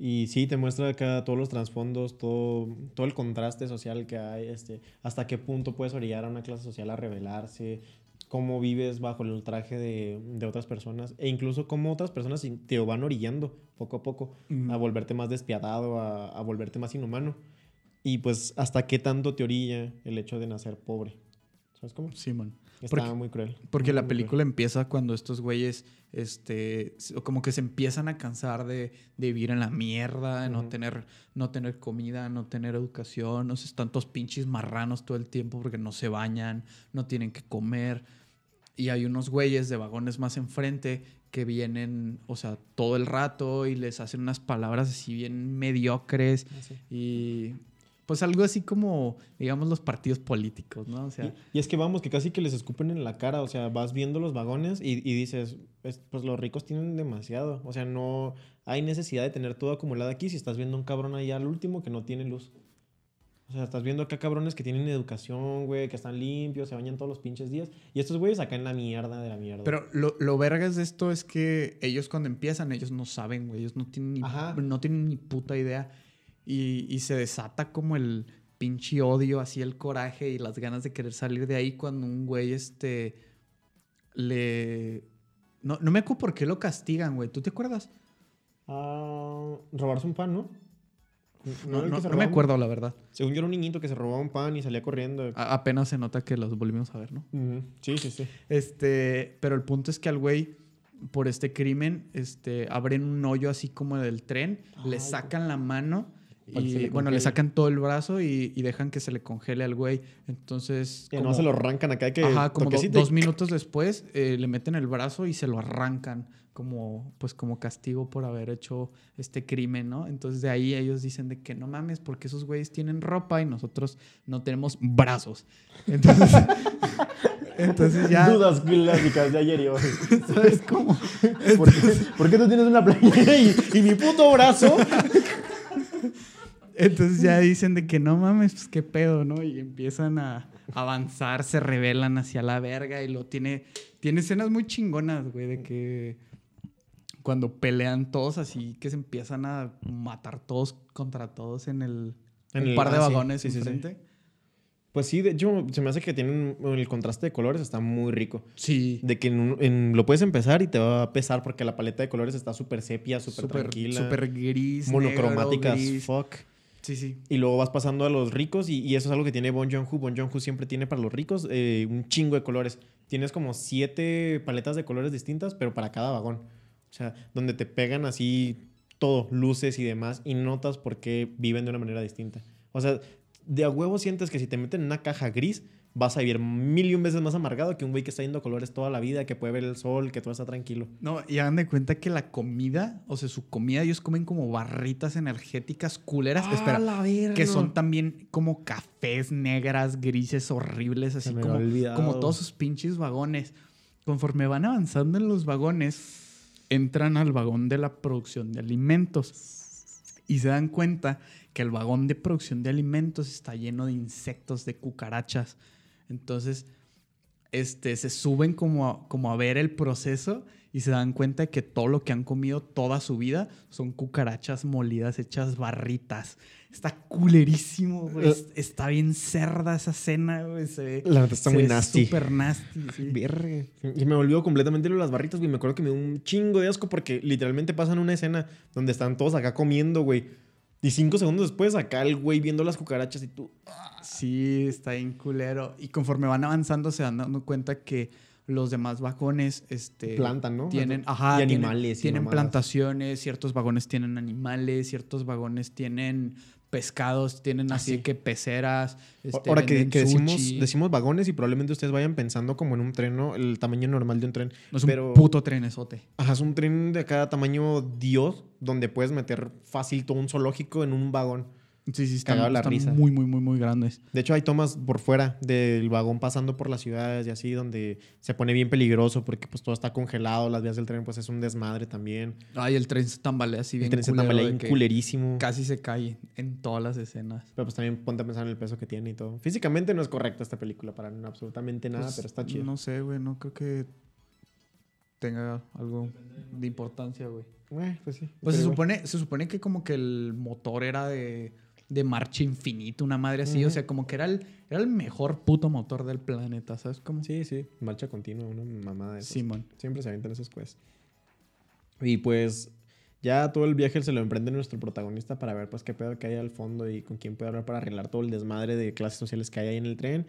S1: Y sí, te muestra acá todos los trasfondos, todo, todo el contraste social que hay, este, hasta qué punto puedes orillar a una clase social a rebelarse, cómo vives bajo el ultraje de, de otras personas, e incluso cómo otras personas te van orillando poco a poco a volverte más despiadado, a, a volverte más inhumano. Y pues hasta qué tanto te orilla el hecho de nacer pobre. ¿Sabes cómo?
S2: Simón.
S1: Está
S2: Porque-
S1: muy cruel.
S2: Porque
S1: muy,
S2: la
S1: muy cruel.
S2: película empieza cuando estos güeyes, este, como que se empiezan a cansar de, de vivir en la mierda, de no tener, no tener comida, no tener educación, no sé, tantos pinches marranos todo el tiempo porque no se bañan, no tienen que comer. Y hay unos güeyes de vagones más enfrente que vienen, o sea, todo el rato y les hacen unas palabras así bien mediocres
S1: Ah, sí.
S2: y pues algo así como, digamos, los partidos políticos, ¿no? O sea,
S1: Y, y es que vamos, que casi que les escupen en la cara, o sea, vas viendo los vagones y, y dices, "Es- pues los ricos tienen demasiado, o sea, no hay necesidad de tener todo acumulado aquí si estás viendo un cabrón allá al último que no tiene luz. O sea, estás viendo acá cabrones que tienen educación, güey, que están limpios, se bañan todos los pinches días. Y estos güeyes acá en la mierda de la mierda.
S2: Pero lo, lo vergas de esto es que ellos cuando empiezan, ellos no saben, güey. Ellos no tienen ni,
S1: Ajá.
S2: no tienen ni puta idea. Y, y se desata como el pinche odio, así el coraje y las ganas de querer salir de ahí cuando un güey, este, le... No, no me acuerdo por qué lo castigan, güey. ¿Tú te acuerdas?
S1: Ah, robarse un pan, ¿no?
S2: No, no- me acuerdo, la verdad.
S1: Según yo era un niñito que se robaba un pan y salía corriendo.
S2: A- apenas se nota que los volvimos a ver, ¿no?
S1: Sí, sí, sí.
S2: Este, pero el punto es que al güey, por este crimen, este, abren un hoyo así como del tren, le sacan la mano Y
S1: le
S2: bueno, le sacan todo el brazo y, y dejan que se le congele al güey. Entonces. Como-
S1: no se lo arrancan acá que
S2: Ajá, como do- dos minutos después eh, le meten el brazo y se lo arrancan como pues como castigo por haber hecho este crimen, ¿no? Entonces de ahí ellos dicen de que no mames porque esos güeyes tienen ropa y nosotros no tenemos brazos. Entonces, entonces ya
S1: Dudas clásicas de ayer y hoy.
S2: ¿sabes cómo?
S1: ¿Por qué, por qué tú tienes una playera y, y mi puto brazo?
S2: Entonces ya dicen de que no mames, pues qué pedo, ¿no? Y empiezan a avanzar, se rebelan hacia la verga y lo tiene tiene escenas muy chingonas, güey, de que cuando pelean todos así que se empiezan a matar todos contra todos en el
S1: En el-
S2: par de
S1: ah, sí,
S2: vagones
S1: sí, sí, sí.
S2: enfrente.
S1: Pues sí, de hecho, se me hace que tienen el contraste de colores está muy rico.
S2: Sí.
S1: De que en un- en- lo puedes empezar y te va a pesar porque la paleta de colores está súper sepia, súper tranquila.
S2: súper gris,
S1: monocromática fuck.
S2: Sí, sí.
S1: Y luego vas pasando a los ricos y, eso es algo que tiene Bon Joon-ho. Bon Joon-ho siempre tiene para los ricos eh, un chingo de colores. Tienes como siete paletas de colores distintas, pero para cada vagón. O sea, donde te pegan así todo, luces y demás, y notas por qué viven de una manera distinta. O sea, de a huevo sientes que si te meten en una caja gris, vas a vivir mil y un veces más amargado que un güey que está yendo colores toda la vida, que puede ver el sol, que todo está tranquilo.
S2: No, y hagan de cuenta que la comida, o sea, su comida, ellos comen como barritas energéticas culeras. Espera,
S1: la verga!
S2: que son también como cafés negras, grises, horribles, así como, como todos sus pinches vagones. Conforme van avanzando en los vagones, entran al vagón de la producción de alimentos y se dan cuenta que el vagón de producción de alimentos está lleno de insectos, de cucarachas. Entonces, este, se suben como a, como a ver el proceso y se dan cuenta de que todo lo que han comido toda su vida son cucarachas molidas hechas barritas. Está culerísimo, güey.
S1: Eh.
S2: Es- Está bien cerda esa cena, güey. Se ve,
S1: La neta está
S2: se
S1: muy
S2: ve
S1: nasty.
S2: Súper nasty, sí.
S1: Y me olvidó completamente lo de las barritas, güey. Me acuerdo que me dio un chingo de asco porque literalmente pasan una escena donde están todos acá comiendo, güey. Y cinco segundos después, acá el güey viendo las cucarachas y tú.
S2: Sí, está bien culero. Y conforme van avanzando se van dando cuenta que los demás vagones este,
S1: Plantan, ¿no?
S2: tienen,
S1: Y
S2: tienen-
S1: animales y
S2: Tienen, plantaciones, ciertos vagones tienen animales, ciertos vagones tienen pescados, tienen así de que peceras. este,
S1: Ahora que, decimos, decimos vagones y probablemente ustedes vayan pensando como en un tren, ¿no? El tamaño normal de un tren.
S2: No es un puto trenesote.
S1: Ajá, es un tren de cada tamaño Dios, donde puedes meter fácil todo un zoológico en un vagón.
S2: Sí, sí, están,
S1: la
S2: están
S1: risa.
S2: muy, muy, muy, muy grandes.
S1: De hecho, hay tomas por fuera del vagón pasando por las ciudades y así, donde se pone bien peligroso porque pues todo está congelado, las vías del tren pues es un desmadre también.
S2: Ay, el tren se tambalea así bien
S1: el tren se tambalea bien culerísimo.
S2: Casi se cae en todas las escenas.
S1: Pero pues también ponte a pensar en el peso que tiene y todo. Físicamente no es correcta esta película para absolutamente nada,
S2: Pues,
S1: pero está chido.
S2: No sé, güey, no creo que tenga algo de importancia, güey.
S1: Eh, pues sí.
S2: Pues se supone, se supone que como que el motor era de, de marcha infinita, una madre así. O
S1: Ujú.
S2: sea, como que era el, era el mejor puto motor del planeta, ¿sabes cómo?
S1: Sí, sí, marcha continua, una mamada de esas.
S2: Simón.
S1: Siempre se avientan esas cosas. Y pues ya todo el viaje se lo emprende nuestro protagonista para ver pues qué pedo que hay al fondo y con quién puede hablar para arreglar todo el desmadre de clases sociales que hay ahí en el tren.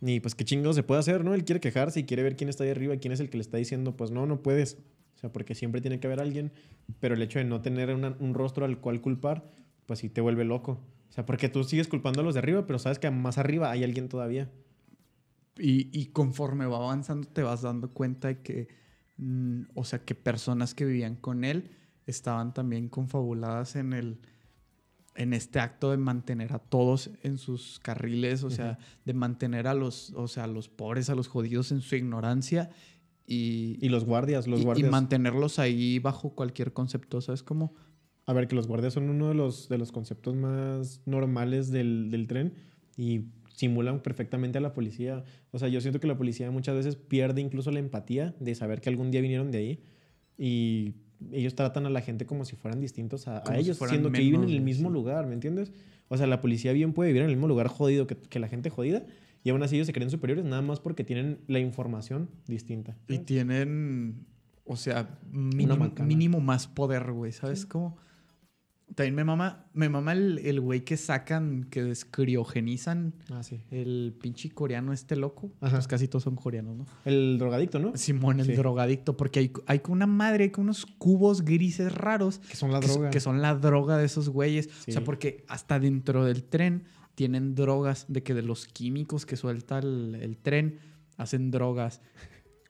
S1: Y pues qué chingo se puede hacer, ¿no? Él quiere quejarse y quiere ver quién está ahí arriba, quién es el que le está diciendo, pues no, no puedes. O sea, porque siempre tiene que haber alguien, pero el hecho de no tener una- un rostro al cual culpar, pues sí te vuelve loco. O sea, porque tú sigues culpando a los de arriba, pero sabes que más arriba hay alguien todavía.
S2: Y, y conforme va avanzando te vas dando cuenta de que, mm, o sea, que personas que vivían con él estaban también confabuladas en el en este acto de mantener a todos en sus carriles, o sea, de mantener a los, o sea, a los pobres, a los jodidos en su ignorancia y,
S1: Y los guardias, los
S2: y- y
S1: guardias.
S2: mantenerlos ahí bajo cualquier concepto, ¿sabes cómo?
S1: A ver, que los guardias son uno de los, de los conceptos más normales del, del tren y simulan perfectamente a la policía. O sea, yo siento que la policía muchas veces pierde incluso la empatía de saber que algún día vinieron de ahí y ellos tratan a la gente como si fueran distintos a, a
S2: Como si
S1: ellos, siendo que viven en el mismo
S2: sí.
S1: lugar, ¿me entiendes? O sea, la policía bien puede vivir en el mismo lugar jodido que, que la gente jodida y aún así ellos se creen superiores nada más porque tienen la información distinta.
S2: Y tienen, o sea, mínimo, mínimo más poder, güey, ¿sabes cómo? También me mama, me mama el, el güey que sacan, que descriogenizan
S1: Ah, sí.
S2: el pinche coreano este loco.
S1: Ajá.
S2: Pues casi todos son coreanos, ¿no?
S1: El drogadicto, ¿no?
S2: Simón, el
S1: Sí.
S2: drogadicto, porque hay, hay con una madre, hay con unos cubos grises raros
S1: Que son la
S2: que,
S1: droga.
S2: que son la droga de esos güeyes. O sea, porque hasta dentro del tren tienen drogas, de que de los químicos que suelta el, el tren hacen drogas.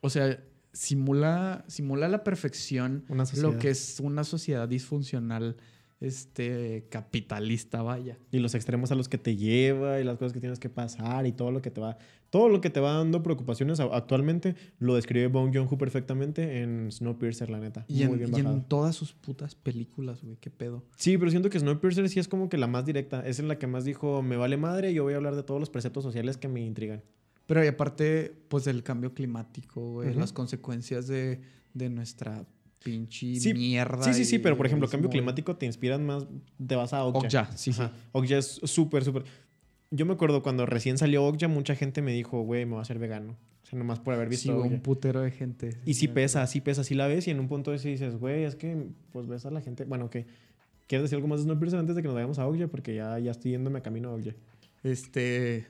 S2: O sea, simula, simula a la perfección lo que es una sociedad disfuncional este capitalista, vaya.
S1: Y los extremos a los que te lleva y las cosas que tienes que pasar y todo lo que te va... Todo lo que te va dando preocupaciones actualmente lo describe Bong Joon-ho perfectamente en Snowpiercer, la neta.
S2: Y,
S1: Muy
S2: en,
S1: bien
S2: y en todas sus putas películas, güey, qué pedo.
S1: Sí, pero siento que Snowpiercer sí es como que la más directa. Es en la que más dijo, me vale madre, yo voy a hablar de todos los preceptos sociales que me intrigan.
S2: Pero y aparte, pues del cambio climático, güey, las consecuencias de, de nuestra pinche
S1: Sí,
S2: mierda.
S1: Sí, sí, sí, pero por ejemplo, cambio
S2: egoísmo,
S1: climático te inspiran más, te vas a Okja.
S2: Okja, sí, sí.
S1: Ajá. Okja es súper, súper... Yo me acuerdo cuando recién salió Okja, mucha gente me dijo, güey, me voy a hacer vegano. O sea, nomás por haber
S2: Sí,
S1: visto
S2: güey,
S1: Okja.
S2: un putero de gente.
S1: Y sí pesa, sí pesa, sí la ves y en un punto de ese dices, güey, es que pues ves a la gente... Bueno, que ¿Quieres decir algo más de Snowpiercer antes de que nos vayamos a Okja? Porque ya, ya estoy yéndome camino a Okja.
S2: Este.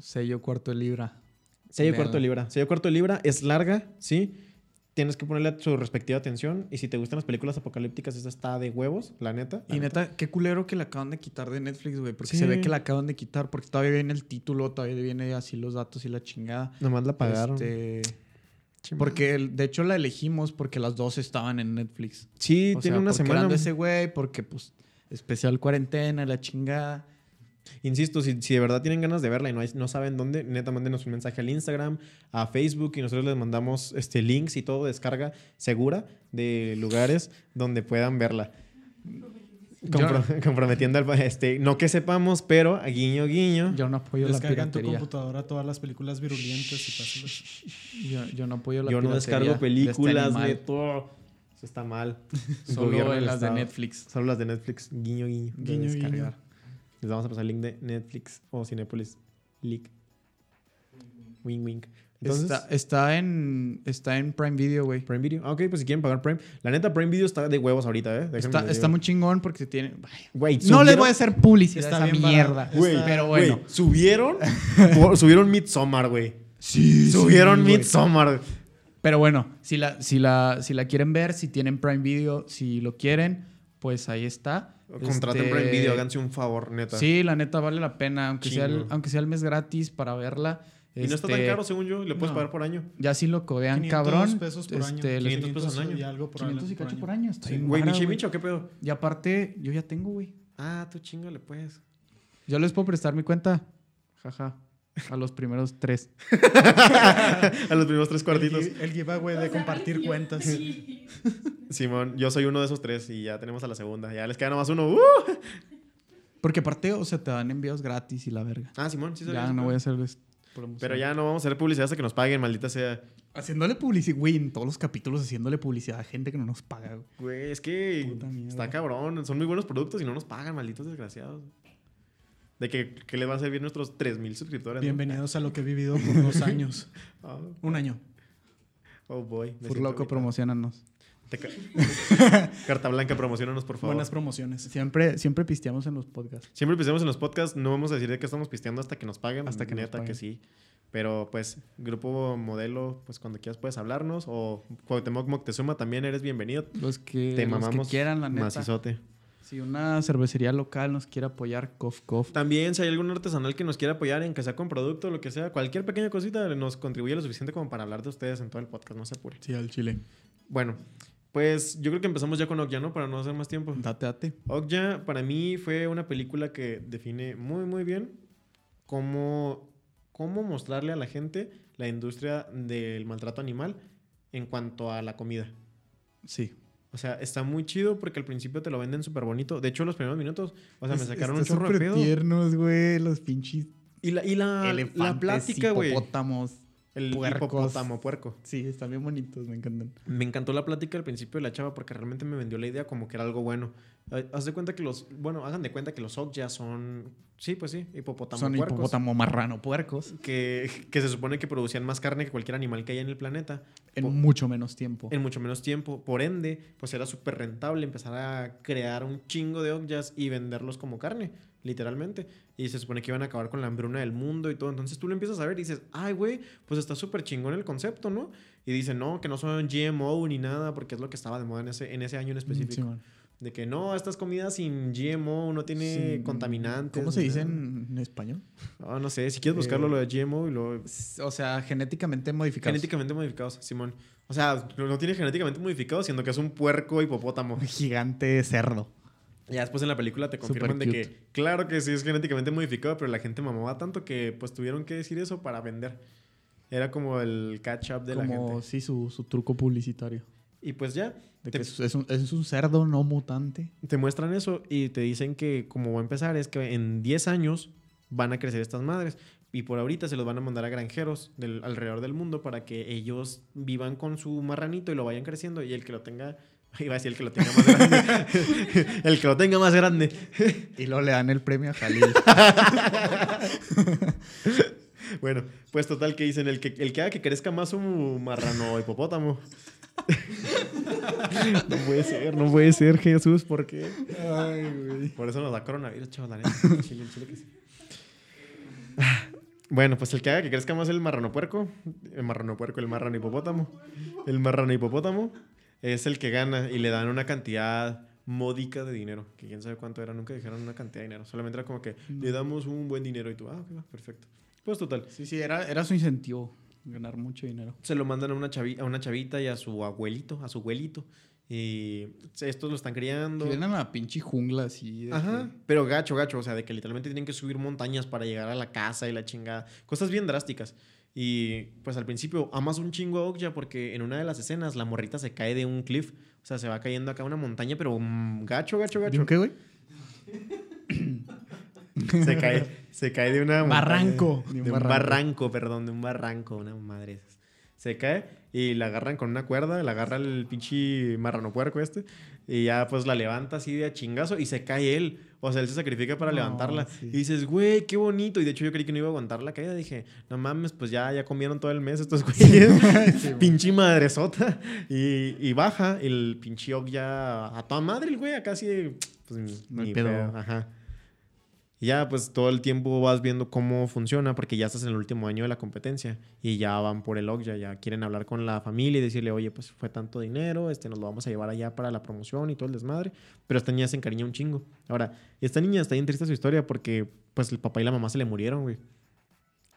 S2: Sello cuarto de libra.
S1: Sello cuarto de libra. Sello cuarto de libra es larga, sí. Tienes que ponerle su respectiva atención. Y si te gustan las películas apocalípticas, esta está de huevos, la neta. la
S2: Y neta, qué culero que la acaban de quitar de Netflix, güey. Porque
S1: Sí.
S2: se ve que la acaban de quitar. Porque todavía viene el título, todavía viene así los datos y la chingada.
S1: Nomás la pagaron.
S2: Este, porque de hecho la elegimos porque las dos estaban en Netflix.
S1: Sí,
S2: O
S1: tiene
S2: sea,
S1: una semana.
S2: ese güey, porque pues especial cuarentena, la chingada.
S1: Insisto, si, si de verdad tienen ganas de verla y no, hay- no saben dónde, neta, mándenos un mensaje al Instagram, a Facebook y nosotros les mandamos este, links y todo, descarga segura de lugares donde puedan verla. Compro- comprometiendo al este, no que sepamos, pero a guiño guiño.
S2: Yo no apoyo la
S3: Descarga en tu
S2: piratería.
S3: computadora todas las películas virulentas y pásalas.
S2: Yo, yo no apoyo la
S1: Yo no
S2: piratería
S1: descargo
S2: de este
S1: películas, neto. Eso está mal.
S2: Solo las de. Netflix.
S1: Solo las de Netflix. Guiño, guiño. de
S3: Guiño, guiño.
S1: Les vamos a pasar el link de Netflix o Cinepolis Leak. Wing, wing. Entonces,
S2: está, está en está en Prime Video, güey.
S1: Prime Video. Ah, ok, pues si quieren pagar Prime. La neta, Prime Video está de huevos ahorita, ¿eh?
S2: Está, está muy chingón porque se tiene.
S1: Güey,
S2: No les voy a hacer publicidad
S3: Está
S2: a esa mierda.
S1: Güey,
S3: Está-
S2: pero bueno.
S1: subieron. subieron Midsommar, güey.
S2: Sí,
S1: Subieron
S2: güey.
S1: Midsommar.
S2: Pero bueno, si la, si, la, si la quieren ver, si tienen Prime Video, si lo quieren, pues ahí está.
S1: Contraten
S2: Este,
S1: Prime Video, háganse un favor, neta.
S2: Sí, la neta vale la pena, aunque sea, el, aunque sea el mes gratis para verla.
S1: Y no está tan
S2: Este,
S1: caro, según yo. Le puedes
S3: no.
S1: pagar por año.
S2: Ya si lo codean
S3: 500
S2: cabrón.
S3: pesos por año.
S2: este, les-
S1: 500 pesos al año.
S3: y algo por
S2: 500 y
S3: año.
S2: cacho por año. Está bien
S1: Güey, Michi. Micho, ¿qué pedo?
S2: Y aparte, yo ya tengo, güey.
S1: Ah, tú chingale, pues.
S2: Yo les puedo prestar mi cuenta. Jaja. A los primeros tres.
S1: A los primeros tres
S3: El,
S1: cuartitos.
S3: gi- el giveaway de compartir cuentas.
S1: Simón, yo soy uno de esos tres y ya tenemos a la segunda. Ya les queda nomás uno. ¡Uh!
S2: Porque aparte, o sea, te dan envíos gratis y la verga.
S1: Ah, Simón, sí
S2: ya no
S1: pero-
S2: voy a hacerles promoción.
S1: Pero ya no vamos a hacer publicidad hasta que nos paguen, maldita sea.
S2: Haciéndole publicidad, güey, en todos los capítulos haciéndole publicidad a gente que no nos paga, güey.
S1: Güey, es que
S2: Puta mierda.
S1: está cabrón. Son muy buenos productos y no nos pagan, malditos desgraciados. De que, que les va a servir nuestros 3000 suscriptores. ¿no?
S3: Bienvenidos a lo que he vivido por dos años.
S1: Ah,
S3: Un año.
S1: oh boy. me
S2: Por
S1: siento
S2: loco,
S1: ahorita.
S2: promocionanos.
S1: Carta blanca, promocionanos, por favor.
S3: Buenas promociones.
S2: Siempre, siempre pisteamos en los podcasts.
S1: Siempre pisamos en los podcasts. No vamos a decir de que estamos pisteando hasta que nos paguen.
S2: Hasta que nos
S1: Neta que
S2: paguen.
S1: sí. Pero pues, grupo modelo, pues cuando quieras puedes hablarnos. O Cuauhtémoc Moctezuma también eres bienvenido.
S2: Los que,
S1: Te
S2: los que
S1: mamamos
S2: quieran, la neta.
S1: macizote.
S2: Si una cervecería local nos quiere apoyar, cof, cof.
S1: También si hay algún artesanal que nos quiera apoyar en que sea con producto, lo que sea, cualquier pequeña cosita nos contribuye lo suficiente como para hablar de ustedes en todo el podcast, no se apure.
S2: Sí, al chile.
S1: Bueno, pues yo creo que empezamos ya con Okja, ¿no? Para no hacer más tiempo.
S2: Date, date.
S1: Okja para mí fue una película que define muy muy bien cómo, cómo mostrarle a la gente la industria del maltrato animal en cuanto a la comida.
S2: Sí.
S1: O sea, está muy chido porque al principio te lo venden súper bonito. De hecho, los primeros minutos, o sea, me
S2: Es-
S1: sacaron un chorro de pedo.
S2: tiernos, güey. Los pinches
S1: Y la, y la, la plática, güey.
S2: hipopótamos.
S1: El
S2: Puercos.
S1: hipopótamo puerco.
S2: Sí, están bien bonitos, me encantan.
S1: Me encantó la plática al principio de la chava porque realmente me vendió la idea como que era algo bueno. Eh, Haz de cuenta que los, bueno, hagan de cuenta que los Okja son, sí, pues sí, hipopótamo
S2: Son
S1: puercos.
S2: hipopótamo marrano puercos.
S1: Que, que se supone que producían más carne que cualquier animal que haya en el planeta.
S2: En
S1: Po-
S2: mucho menos tiempo.
S1: en mucho menos tiempo. Por ende, pues era súper rentable empezar a crear un chingo de Okjas y venderlos como carne, literalmente. Y se supone que iban a acabar con la hambruna del mundo y todo. Entonces tú lo empiezas a ver y dices, ay, güey, pues está súper chingón el concepto, ¿no? Y dicen, no, que no son GMO ni nada, porque es lo que estaba de moda en ese, en ese año en específico.
S2: Sí, man.
S1: De que no, estas comidas sin GMO no tiene contaminantes.
S2: ¿Cómo se dice
S1: nada".
S2: en, en español?
S1: Ah, no sé, si quieres buscarlo
S2: Eh,
S1: lo de GMO y lo...
S2: O sea, genéticamente modificados.
S1: Genéticamente modificados, Simón. O sea, no tiene genéticamente modificado, siendo que es un puerco hipopótamo.
S2: Gigante cerdo.
S1: Ya después en la película te confirman de que, claro que sí es genéticamente modificado, pero la gente mamaba tanto que pues tuvieron que decir eso para vender. Era como el catch-up de la
S2: Como,
S1: gente.
S2: sí, su, su truco publicitario.
S1: Y pues ya,
S2: De
S1: te,
S2: que es, es un, es un cerdo no mutante.
S1: te muestran eso y te dicen que como va a empezar es que en 10 años van a crecer estas madres. Y por ahorita se los van a mandar a granjeros del, alrededor del mundo para que ellos vivan con su marranito y lo vayan creciendo. Y el que lo tenga, iba a decir el que lo tenga más grande. el que lo tenga más grande.
S2: Y luego le dan el premio a Jalil.
S1: Bueno, pues total que dicen el que, el que haga que crezca más un marrano hipopótamo. no puede ser, no puede ser, Jesús, ¿por qué?
S2: Ay, güey.
S1: Por eso nos da coronavirus, sí. Bueno, pues el que haga que crezca más el marrano puerco, el marrano puerco, el marrano hipopótamo, el marrano hipopótamo es el que gana y le dan una cantidad módica de dinero, que quién sabe cuánto era, nunca dijeron una cantidad de dinero, solamente era como que le damos un buen dinero y tú, ah, ok, perfecto. Pues total,
S2: Sí, sí, era, era su incentivo. Ganar mucho dinero.
S1: se lo mandan a una, chavi- a una chavita y a su abuelito, a su abuelito, y estos lo están criando.
S2: Que vienen a la pinche jungla así.
S1: Ajá,
S2: que-
S1: pero gacho, gacho, o sea, de que literalmente tienen que subir montañas para llegar a la casa y la chingada. Cosas bien drásticas. Y pues al principio amas un chingo a Okja porque en una de las escenas la morrita se cae de un cliff. O sea, se va cayendo acá una montaña, pero mm, gacho, gacho,
S2: ¿De
S1: gacho.
S2: qué, güey?
S1: Se cae, se cae de una montaña-
S2: Barranco.
S1: De un barranco. perdón, de un barranco, una madre. Se cae y la agarran con una cuerda, la agarra el pinche marrano puerco este, y ya pues la levanta así de a chingazo y se cae él. O sea, él se sacrifica para
S2: No,
S1: levantarla.
S2: sí.
S1: Y dices, güey, qué bonito. Y de hecho yo creí que no iba a aguantar la caída. Dije, no mames, pues ya, ya comieron todo el mes estos güeyes. pinche madresota. Y, y baja, y el pinche Og ya a toda madre el güey, acá de, pues
S2: No
S1: ni
S2: pedo.
S1: pedo. Ajá. Y ya, pues todo el tiempo vas viendo cómo funciona, porque ya estás en el último año de la competencia y ya van por el Okja, ya quieren hablar con la familia y decirle, oye, pues fue tanto dinero, este, nos lo vamos a llevar allá para la promoción y todo el desmadre. Pero esta niña se encariña un chingo. Ahora, esta niña está bien triste su historia porque, pues, el papá y la mamá se le murieron, güey.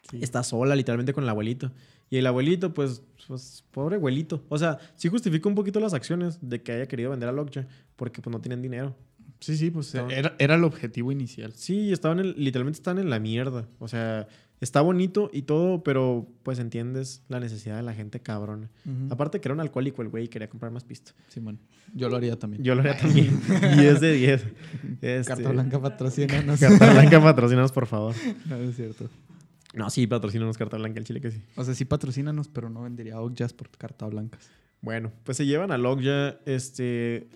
S2: Sí.
S1: Está sola, literalmente, con el abuelito. Y el abuelito, pues, pues, pobre abuelito. O sea, sí justifica un poquito las acciones de que haya querido vender al Okja, porque, pues, no tienen dinero.
S2: Sí, sí, pues
S1: Estaban-
S2: era, era el objetivo inicial.
S1: Sí, estaban en- literalmente están en la mierda. O sea, está bonito y todo, pero pues entiendes la necesidad de la gente cabrón. Aparte que era un alcohólico el güey y quería comprar más pisto.
S2: Simón. Yo lo haría también.
S1: Yo lo haría también. 10 de 10. Este,
S2: Carta Blanca patrocina, no sé.
S1: Carta Blanca, patrocínanos, por favor.
S2: No, es cierto.
S1: No, sí, patrocínanos Carta Blanca, el chile que sí.
S2: O sea, sí patrocínanos, pero no vendería Oak Jazz por carta blancas.
S1: Bueno, pues se llevan a Okja, este...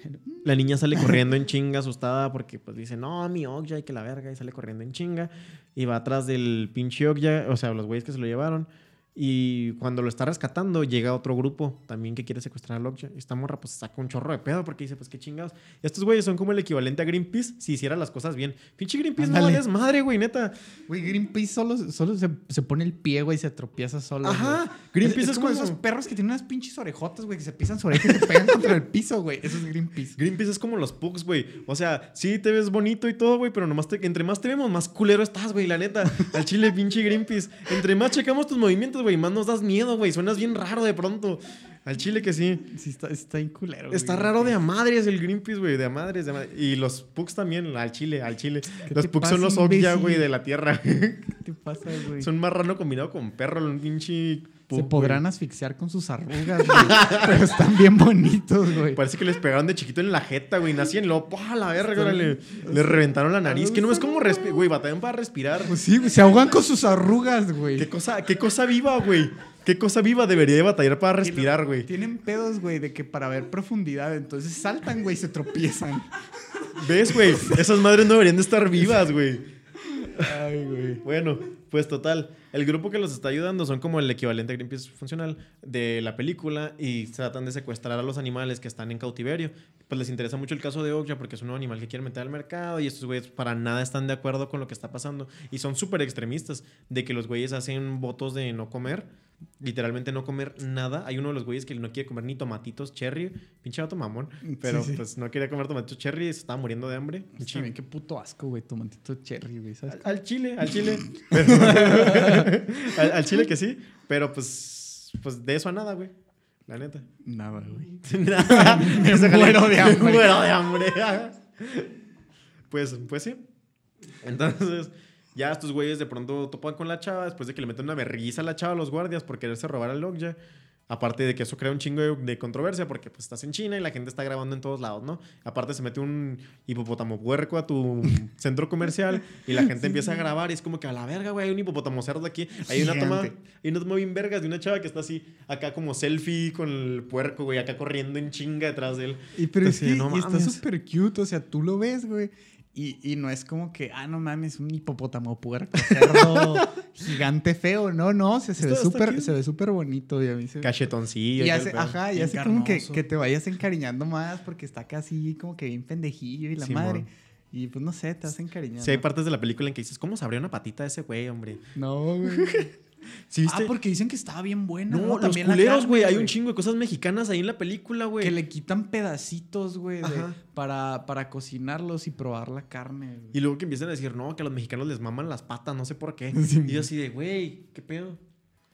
S1: La niña sale corriendo en chinga, asustada, porque pues dice, no, mi Okja, hay que la verga, y sale corriendo en chinga. Y va atrás del pinche Okja, o sea, los güeyes que se lo llevaron. Y cuando lo está rescatando, llega otro grupo también que quiere secuestrar a Okja. Y esta morra pues saca un chorro de pedo porque dice, pues qué chingados. Estos güeyes son como el equivalente a Greenpeace si hiciera las cosas bien. Pinche Greenpeace no
S2: Ándale.
S1: vales madre, güey, neta.
S2: Güey, Greenpeace solo, solo se, se pone el pie, güey, y se tropieza solo.
S1: Ajá. Greenpeace
S2: es,
S1: es
S2: como
S1: como-
S2: esos perros que tienen unas pinches orejotas, güey, que se pisan su oreja y se pegan contra el piso, güey. Eso es Greenpeace.
S1: Greenpeace es como los pugs, güey. O sea, sí te ves bonito y todo, güey, pero nomás te- entre más te vemos, más culero estás, güey, la neta. Al chile, pinche Greenpeace. Entre más checamos tus movimientos, güey, más nos das miedo, güey. Suenas bien raro de pronto. Al chile que sí.
S2: Sí, está, está bien culero. güey,
S1: Está raro de a madres el Greenpeace, güey, de a madres, de a madres. Y los pugs también, al chile, al chile.
S2: ¿Qué
S1: Los pugs son los
S2: imbécil?
S1: güey, de la tierra.
S2: ¿Qué te pasa, güey?
S1: son marrano combinado con perro, un pinche
S2: Se podrán asfixiar con sus arrugas, güey. pero están bien bonitos, güey.
S1: Parece que les pegaron de chiquito en la jeta, güey. Nacían luego, ¡pah! la verga! ahora le, le reventaron la nariz. Que no es como respirar, güey. Batallan para respirar.
S2: Pues sí, güey, se ahogan con sus arrugas, güey.
S1: ¿Qué cosa, qué cosa viva, güey? ¿Qué cosa viva debería de batallar para respirar, güey?
S2: Tienen pedos, güey, de que para ver profundidad, entonces saltan, güey, y se tropiezan.
S1: ¿Ves, güey? Esas madres no deberían de estar vivas, güey.
S2: Ay, güey.
S1: Bueno, pues total. El grupo que los está ayudando son como el equivalente a Greenpeace funcional de la película y tratan de secuestrar a los animales que están en cautiverio. Pues les interesa mucho el caso de Okja porque es un nuevo animal que quieren meter al mercado y estos güeyes para nada están de acuerdo con lo que está pasando. Y son súper extremistas de que los güeyes hacen votos de no comer literalmente no comer nada. Hay uno de los güeyes que no quiere comer ni tomatitos cherry. Pinche vato mamón. Pero
S2: Sí, sí.
S1: pues no quería comer tomatitos cherry y se estaba muriendo de hambre.
S2: También qué puto asco, güey, tomatito cherry, güey.
S1: Al, al chile, al chile. Pero- al, al chile que sí. Pero pues, pues de eso a nada, güey. La neta.
S2: Nada, güey.
S1: Nada.
S2: Muero de hambre.
S1: Me muero de hambre. pues, pues sí. Entonces, ya estos güeyes de pronto topan con la chava después de que le meten una berriza a la chava a los guardias por quererse robar al Okja. Aparte de que eso crea un chingo de, de controversia porque pues estás en China y la gente está grabando en todos lados, ¿no? Aparte se mete un hipopótamo puerco a tu centro comercial y la gente empieza a grabar y es como que a la verga, güey, hay un hipopótamo cerdo aquí. Hay una toma, hay una toma bien vergas de una chava que está así, acá como selfie con el puerco, güey, acá corriendo en chinga detrás de él.
S2: Y pero es que
S1: no
S2: y está súper cute, o sea, tú lo ves, güey. Y, y no es como que, ah, no mames, un hipopótamo puerco, cerdo gigante feo. No, no, o sea, se,
S1: Está-
S2: ve súper, se ve súper bonito. Y a mí se
S1: Cachetoncillo.
S2: y
S1: todo
S2: hace, ajá, y hace como que, que te vayas encariñando más porque está casi como que bien pendejillo y la madre. Y pues no sé, te vas encariñando.
S1: Sí, hay partes de la película en que dices, ¿cómo se abrió una patita de ese güey, hombre?
S2: No, güey.
S1: ¿Sí viste?
S2: Ah, porque dicen que estaba bien buena.
S1: no, los
S2: También
S1: culeros, güey. Hay un chingo de cosas mexicanas ahí en la película, güey.
S2: Que le quitan pedacitos, güey, para, para cocinarlos y probar la carne.
S1: Y luego que empiezan a decir, no, que a los mexicanos les maman las patas, no sé por qué.
S2: Sí.
S1: y yo así de, güey, ¿qué pedo?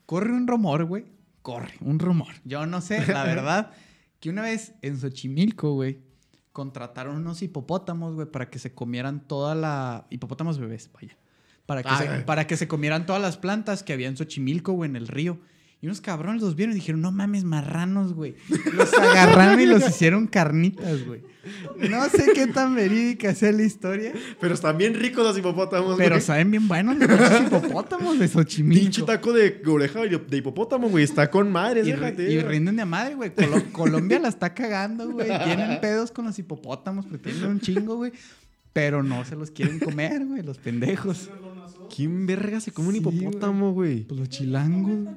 S2: Corre un rumor, güey. Corre, un rumor. Yo no sé, la verdad, que una vez en Xochimilco, güey, contrataron unos hipopótamos, güey, para que se comieran toda la... Hipopótamos bebés, vaya. Para que,
S1: Ah,
S2: se, para que se comieran todas las plantas que había en Xochimilco, güey, en el río. Y unos cabrones los vieron y dijeron, no mames, marranos, güey. Los agarraron y los hicieron carnitas, güey. No sé qué tan verídica sea la historia,
S1: Pero están bien ricos los hipopótamos,
S2: pero
S1: güey.
S2: saben bien buenos los hipopótamos de Xochimilco.
S1: Pinche taco de oreja de hipopótamo, güey. Está con madre,
S2: Y,
S1: déjate.
S2: y rinden de madre, güey. Colo- Colombia la está cagando, güey. Tienen pedos con los hipopótamos, porque tienen un chingo, güey. Pero no se los quieren comer, güey, los pendejos.
S1: ¿Quién verga se come un
S2: Sí,
S1: hipopótamo, güey?
S2: Pues los chilangos.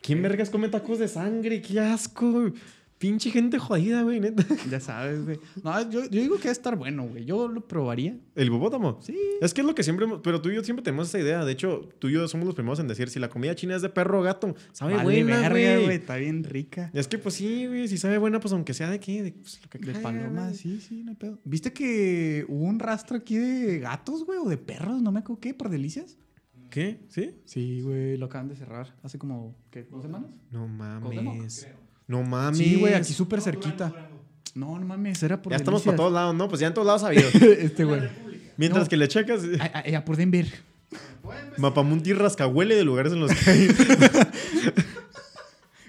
S1: ¿Quién vergas come tacos de sangre? ¡Qué asco! Pinche gente jodida, güey, neta.
S2: Ya sabes, güey. No, yo, yo digo que va a estar bueno, güey. Yo lo probaría.
S1: ¿El hipopótamo?
S2: Sí.
S1: Es que es lo que siempre... Pero tú y yo siempre tenemos esa idea. De hecho, tú y yo somos los primeros en decir si la comida china es de perro o gato. Sabe
S2: Vale
S1: buena,
S2: verga,
S1: güey.
S2: güey. Está bien rica.
S1: Es que pues sí, güey. Si sabe buena, pues aunque sea de qué. De, pues, lo que
S2: De
S1: caiga,
S2: paloma, sí, sí, no hay pedo. ¿Viste que hubo un rastro aquí de gatos, güey? O de perros, no me acuerdo qué, por delicias?
S1: ¿Qué? ¿Sí?
S2: Sí, güey, lo acaban de cerrar. Hace como, ¿qué? ¿Dos semanas?
S1: No mames. No mames.
S2: Sí, güey, aquí súper cerquita. No, no mames, era por
S1: Ya estamos para
S2: Delicias.
S1: todos lados, ¿no? Pues ya en todos lados ha habido.
S2: este, güey.
S1: Mientras
S2: No.
S1: que le checas,
S2: Ya por Denver.
S1: Mapamunti rascahuele de lugares en los que hay.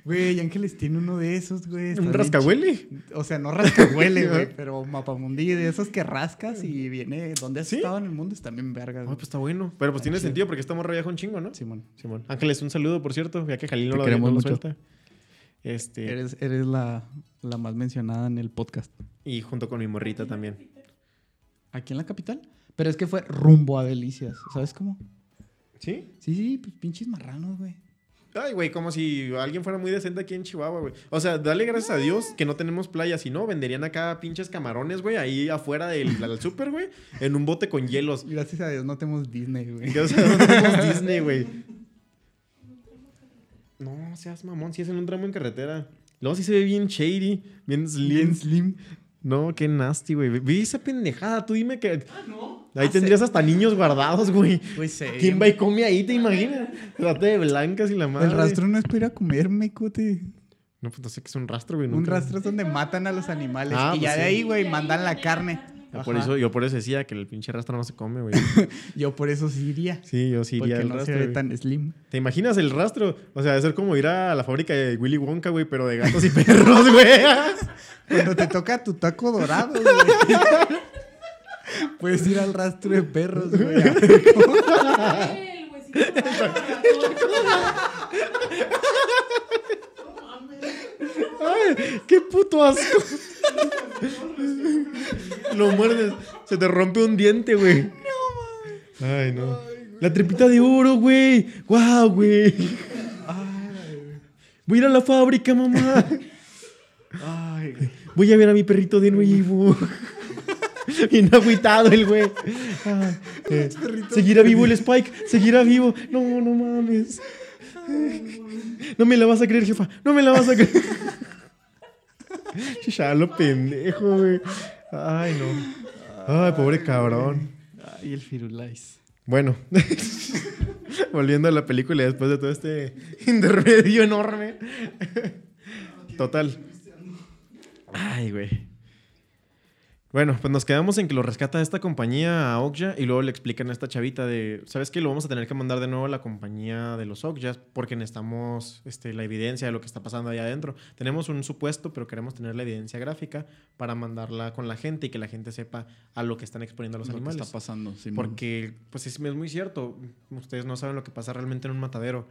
S2: Güey, Ángeles tiene uno de esos, güey.
S1: ¿Un rascahuele?
S2: O sea, no rascahuele, güey, pero mapamundi de esos que rascas y viene donde has
S1: ¿Sí?
S2: estado en el mundo está bien verga,
S1: Ah,
S2: güey.
S1: pues está bueno. Pero pues tiene sentido porque esta morra viaja un chingo, ¿no?
S2: Simón,
S1: Simón. Ángeles, un saludo, por cierto, ya que Jalil no
S2: Te
S1: lo,
S2: queremos
S1: no
S2: mucho.
S1: Este,
S2: eres, eres la, la más mencionada en el podcast.
S1: y junto con mi morrita también.
S2: ¿Aquí en la capital? Pero es que fue rumbo a Delicias, ¿sabes cómo?
S1: ¿Sí?
S2: Sí, sí, pues pinches marranos, güey.
S1: Ay, güey, como si alguien fuera muy decente aquí en Chihuahua, güey. O sea, dale gracias a Dios que no tenemos playa. Si no, venderían acá pinches camarones, güey, ahí afuera del, del súper, güey, en un bote con hielos.
S2: Gracias a Dios no tenemos Disney, güey.
S1: O sea, no tenemos Disney, güey. No, seas mamón, si es en un tramo en carretera. Luego sí se ve bien shady, bien slim.
S2: Bien slim.
S1: No, qué nasty, güey. Vi esa pendejada, tú dime que...
S2: no.
S1: Ahí tendrías hasta niños guardados, güey.
S2: Pues sí.
S1: ¿Quién va y come ahí, te imaginas? Trate de blancas y la madre.
S2: El rastro no es para ir a comerme, cote.
S1: No, pues no sé qué es un rastro, güey.
S2: Un rastro es donde matan a los animales.
S1: Ah,
S2: y
S1: pues
S2: ya de
S1: sí.
S2: ahí, güey, mandan la carne.
S1: Yo por, eso, yo por eso decía que el pinche rastro no se come, güey.
S2: Yo por eso sí iría.
S1: Sí, yo sí iría
S2: porque
S1: al
S2: no
S1: rastro.
S2: se ve tan slim.
S1: ¿Te imaginas el rastro? O sea, debe ser como ir a la fábrica de Willy Wonka, güey, pero de gatos y perros, güey.
S2: Cuando te toca tu taco dorado, güey. Puedes ir al rastro de perros, güey.
S4: El huesito
S1: Ay, ¡Qué puto asco! Lo muerdes, se te rompe un diente, güey. No, Ay, no. La tripita de oro, güey. ¡Guau, güey! Voy a ir a la fábrica, mamá.
S2: Ay, güey.
S1: Voy a ver a mi perrito de nuevo. Bien agüitado el güey. Ay, eh, seguirá vivo el Spike. Seguirá vivo. No, no mames. No me la vas a creer, jefa. No me la vas a creer. ya lo pendejo, güey. Ay, no. Ay, pobre cabrón.
S2: Ay, el Firulais.
S1: Bueno, volviendo a la película después de todo este intermedio enorme. Total. Ay, güey. Bueno, pues nos quedamos en que lo rescata esta compañía a Okja y luego le explican a esta chavita de, ¿sabes qué? Lo vamos a tener que mandar de nuevo a la compañía de los Okjas porque necesitamos este, la evidencia de lo que está pasando ahí adentro. Tenemos un supuesto, pero queremos tener la evidencia gráfica para mandarla con la gente y que la gente sepa a lo que están exponiendo los
S2: Lo que
S1: animales.
S2: está pasando, Simón.
S1: Porque, pues es, es muy cierto. Ustedes no saben lo que pasa realmente en un matadero.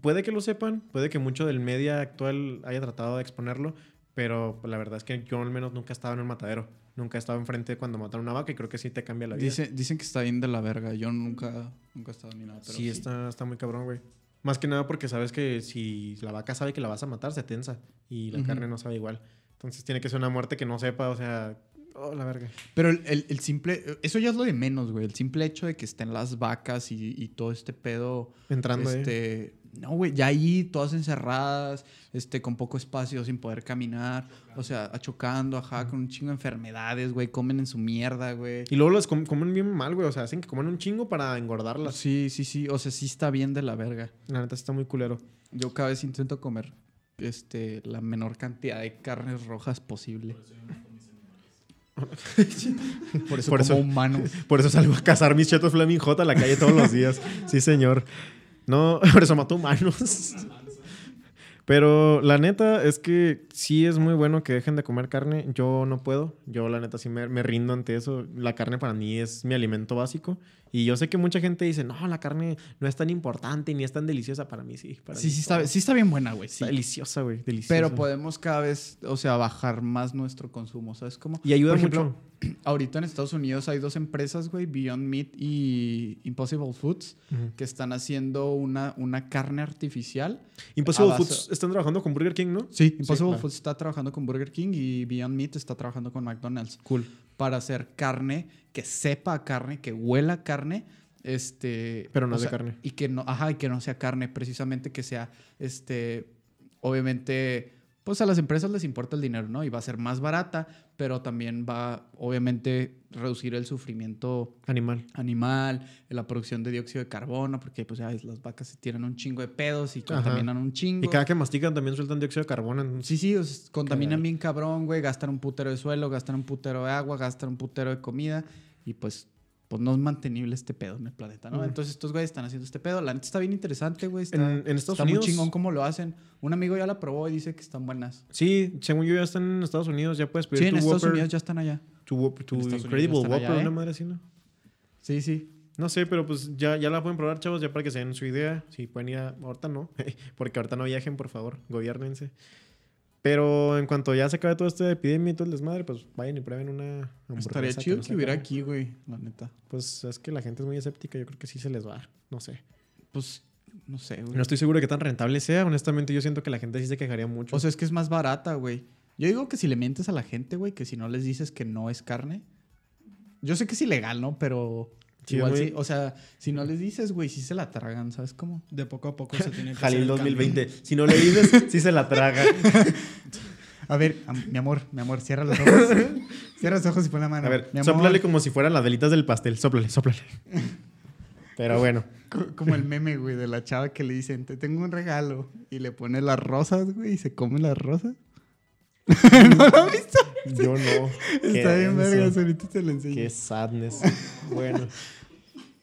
S1: Puede que lo sepan, puede que mucho del media actual haya tratado de exponerlo, pero la verdad es que yo al menos nunca he estado en un matadero. Nunca he estado enfrente cuando matan una vaca y creo que sí te cambia la vida.
S2: Dice- dicen que está bien de la verga. Yo nunca, nunca he estado ni nada. Pero
S1: sí, Está, está muy cabrón, güey. Más que nada porque sabes que si la vaca sabe que la vas a matar, se tensa. Y la carne no sabe igual. Entonces tiene que ser una muerte que no sepa, o sea... Oh, la verga.
S2: Pero el, el- el simple... Eso ya es lo de menos, güey. El simple hecho de que estén las vacas y, y todo este pedo...
S1: Entrando,
S2: este, No, güey. Ya ahí, todas encerradas, este, con poco espacio, sin poder caminar. O sea, achocando, ajá, con un chingo de enfermedades, güey. Comen en su mierda, güey.
S1: Y luego las com- comen bien mal, güey. O sea, hacen que coman un chingo para engordarlas.
S2: Sí, sí, sí. O sea, sí está bien de la verga.
S1: La neta está muy culero.
S2: Yo cada vez intento comer este, la menor cantidad de carnes rojas posible. Por eso
S1: Por
S2: como
S1: eso-
S2: humano.
S1: Por eso salgo a cazar mis chetos Flaming Hot a la calle todos los días. Sí, señor. No, por eso mato humanos. Pero la neta es que sí es muy bueno que dejen de comer carne. Yo no puedo. Yo la neta sí me, me rindo ante eso. La carne para mí es mi alimento básico. Y yo sé que mucha gente dice, no, la carne no es tan importante ni es tan deliciosa. Para mí sí. Para
S2: Sí,
S1: mí
S2: sí está, sí está bien buena, güey. Sí.
S1: Está deliciosa, güey. Deliciosa.
S2: Pero podemos cada vez, o sea, bajar más nuestro consumo, ¿sabes cómo?
S1: Y ayuda
S2: Por ejemplo,
S1: mucho.
S2: Ahorita en Estados Unidos hay dos empresas, güey, Beyond Meat y Impossible Foods, que están haciendo una, una carne artificial.
S1: Impossible Foods están trabajando con Burger King, ¿no?
S2: Sí, Impossible
S1: claro.
S2: Foods está trabajando con Burger King y Beyond Meat está trabajando con McDonald's. Cool. Para hacer carne que sepa a carne, que huela a carne. Este,
S1: Pero no es de
S2: sea,
S1: carne.
S2: Y que no, ajá, y que no sea carne, precisamente que sea, este, obviamente, pues a las empresas les importa el dinero, ¿no? Y va a ser más barata, pero también va, obviamente, reducir el sufrimiento
S1: Animal.
S2: animal, la producción de dióxido de carbono, porque pues ya ves, las vacas se tienen un chingo de pedos y
S1: Ajá.
S2: contaminan un chingo.
S1: Y cada que mastican también sueltan dióxido de carbono.
S2: Sí, sí, o sea, contaminan
S1: Caray.
S2: bien cabrón, güey, gastan un putero de suelo, gastan un putero de agua, gastan un putero de comida y pues, pues no es mantenible este pedo en el planeta, ¿no? Entonces estos güeyes están haciendo este pedo. La neta está bien interesante, güey. Está,
S1: En, en Estados
S2: está
S1: Unidos.
S2: muy chingón cómo lo hacen. Un amigo ya la probó y dice que están buenas.
S1: Sí, según yo ya están en Estados Unidos, ya puedes pedir
S2: Sí, en
S1: tu
S2: Estados
S1: Whopper,
S2: Unidos ya están allá.
S1: tu, Whopper- tu
S2: en Estados
S1: Incredible Whopper,
S2: allá, ¿eh?
S1: una madre así, ¿no?
S2: Sí, sí.
S1: No sé, pero pues ya, ya la pueden probar, chavos, ya para que se den su idea. Si pueden ir a... Ahorita no, porque ahorita no viajen, por favor, gobiernense. Pero en cuanto ya se acabe toda esta epidemia y todo el desmadre, pues vayan y prueben una.
S2: Estaría chido
S1: no
S2: que hubiera
S1: acabe.
S2: aquí, güey, la neta.
S1: Pues es que la gente es muy escéptica, yo creo que sí se les va. No sé.
S2: Pues, no sé, güey.
S1: No estoy seguro de qué tan rentable sea. Honestamente, yo siento que la gente sí se quejaría mucho.
S2: O sea, es que es más barata, güey. Yo digo que si le mientes a la gente, güey, que si no les dices que no es carne. Yo sé que es ilegal, ¿no? Pero
S1: Sí,
S2: igual sí. O sea, si no les dices, güey, sí se la tragan, ¿sabes cómo?
S3: De poco a poco se tiene que hacer
S1: Jalil
S3: el
S1: 2020. Si no le dices, sí se la traga.
S2: A ver, mi amor, mi amor, cierra los ojos. cierra los ojos y pon la mano.
S1: A ver,
S2: mi amor.
S1: sóplale como si fueran las velitas del pastel. Sóplale, sóplale. Pero bueno.
S2: Co- Como el meme, güey, de la chava que le dicen, te tengo un regalo. Y le pone las rosas, güey, y se come las rosas. ¿No lo has visto?
S1: Yo no.
S2: Está bien, vergas. Ahorita te lo enseño.
S1: Qué sadness. Bueno.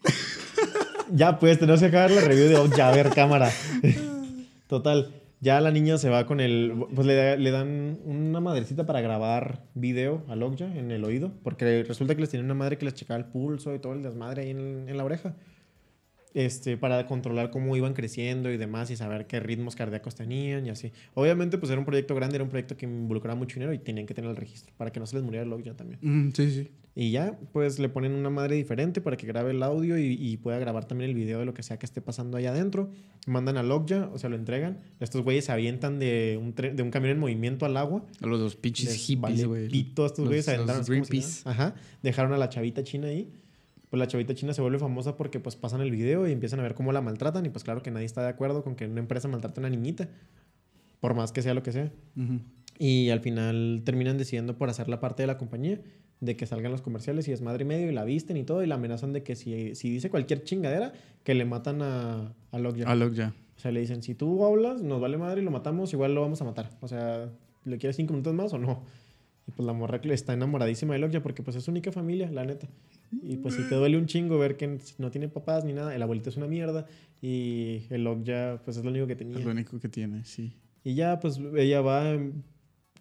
S1: ya, pues, tenemos que acabar la review de Okja. A ver, cámara. Total. Ya la niña se va con el... Pues le, le dan una madrecita para grabar video a Okja en el oído. Porque resulta que les tiene una madre que les checaba el pulso y todo el desmadre ahí en, en la oreja. Este, para controlar cómo iban creciendo y demás y saber qué ritmos cardíacos tenían y así. Obviamente, pues era un proyecto grande, era un proyecto que involucraba mucho dinero y tenían que tener el registro para que no se les muriera el Okja también.
S2: Mm, sí, sí.
S1: Y ya, pues le ponen una madre diferente para que grabe el audio y, y pueda grabar también el video de lo que sea que esté pasando allá adentro. Mandan a Lokja, o sea, lo entregan. Estos güeyes se avientan de un, de un camión en movimiento al agua.
S2: A los dos pinches hippies,
S1: vale
S2: güey.
S1: a estos
S2: Los-
S1: güeyes se aventaron. así como si
S2: Greenpeace.
S1: nada. Ajá. Dejaron a la chavita china ahí. Pues la chavita china se vuelve famosa porque pues pasan el video y empiezan a ver cómo la maltratan. Y pues claro que nadie está de acuerdo con que una empresa maltrate a una niñita. Por más que sea lo que sea. Y al final terminan decidiendo por hacer la parte de la compañía, de que salgan los comerciales y es madre y medio y la visten y todo y la amenazan de que si, si dice cualquier chingadera, que le matan a, a Lockjaw.
S2: A lo ya.
S1: O sea, le dicen, si tú hablas, nos vale madre y lo matamos, igual lo vamos a matar. O sea, ¿le quieres cinco minutos más o no? Y pues la morra está enamoradísima de Lockjaw porque pues es su única familia, la neta. Y pues si te duele un chingo ver que no tiene papás ni nada, el abuelito es una mierda y el Lockjaw pues es lo único que tenía.
S2: Es lo único que tiene, sí.
S1: Y ya, pues ella va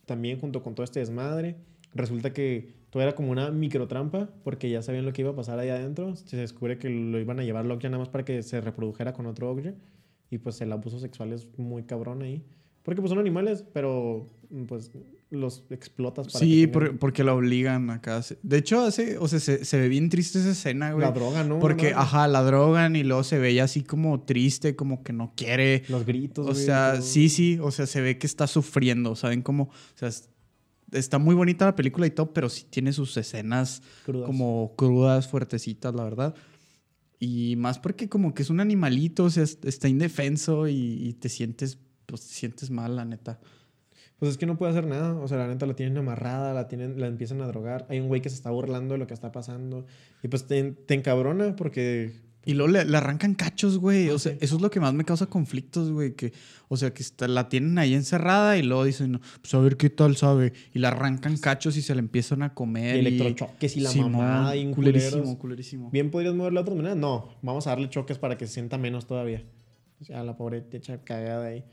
S1: también junto con todo este desmadre. Resulta que todo era como una microtrampa, porque ya sabían lo que iba a pasar ahí adentro. Se descubre que lo iban a llevar Lockjaw nada más para que se reprodujera con otro Ogre. Y pues el abuso sexual es muy cabrón ahí. Porque pues son animales, pero pues los explotas para
S2: Sí,
S1: que
S2: por- porque la obligan acá. Se- De hecho, hace, o sea, se, se ve bien triste esa escena, güey.
S1: la droga, ¿no?
S2: Porque, ajá, la drogan y luego se ve ya así como triste, como que no quiere.
S1: Los gritos,
S2: O
S1: güey,
S2: sea,
S1: todo.
S2: sí, sí, o sea, se ve que está sufriendo, ¿saben cómo? O sea, es- está muy bonita la película y todo, pero sí tiene sus escenas
S1: Crudas.
S2: como crudas, fuertecitas, la verdad. Y más porque como que es un animalito, o sea, es- está indefenso y, y te sientes, pues te sientes mal, la neta.
S1: Pues es que no puede hacer nada. O sea, la neta la tienen amarrada, la, tienen, la empiezan a drogar. Hay un güey que se está burlando de lo que está pasando. Y pues te, te encabrona porque
S2: Y luego le, le arrancan cachos, güey. O sea,
S1: sí.
S2: eso es lo que más me causa conflictos, güey. Que, o sea, que está- la tienen ahí encerrada y luego dicen, no, pues a ver qué tal sabe. Y la arrancan cachos y se la empiezan a comer.
S1: Y electrochoques y la bien
S2: culerísimo, culerísimo.
S1: ¿Bien podrías moverla de otra manera? No, vamos a darle choques para que se sienta menos todavía. O sea, la pobre te echa cagada ahí.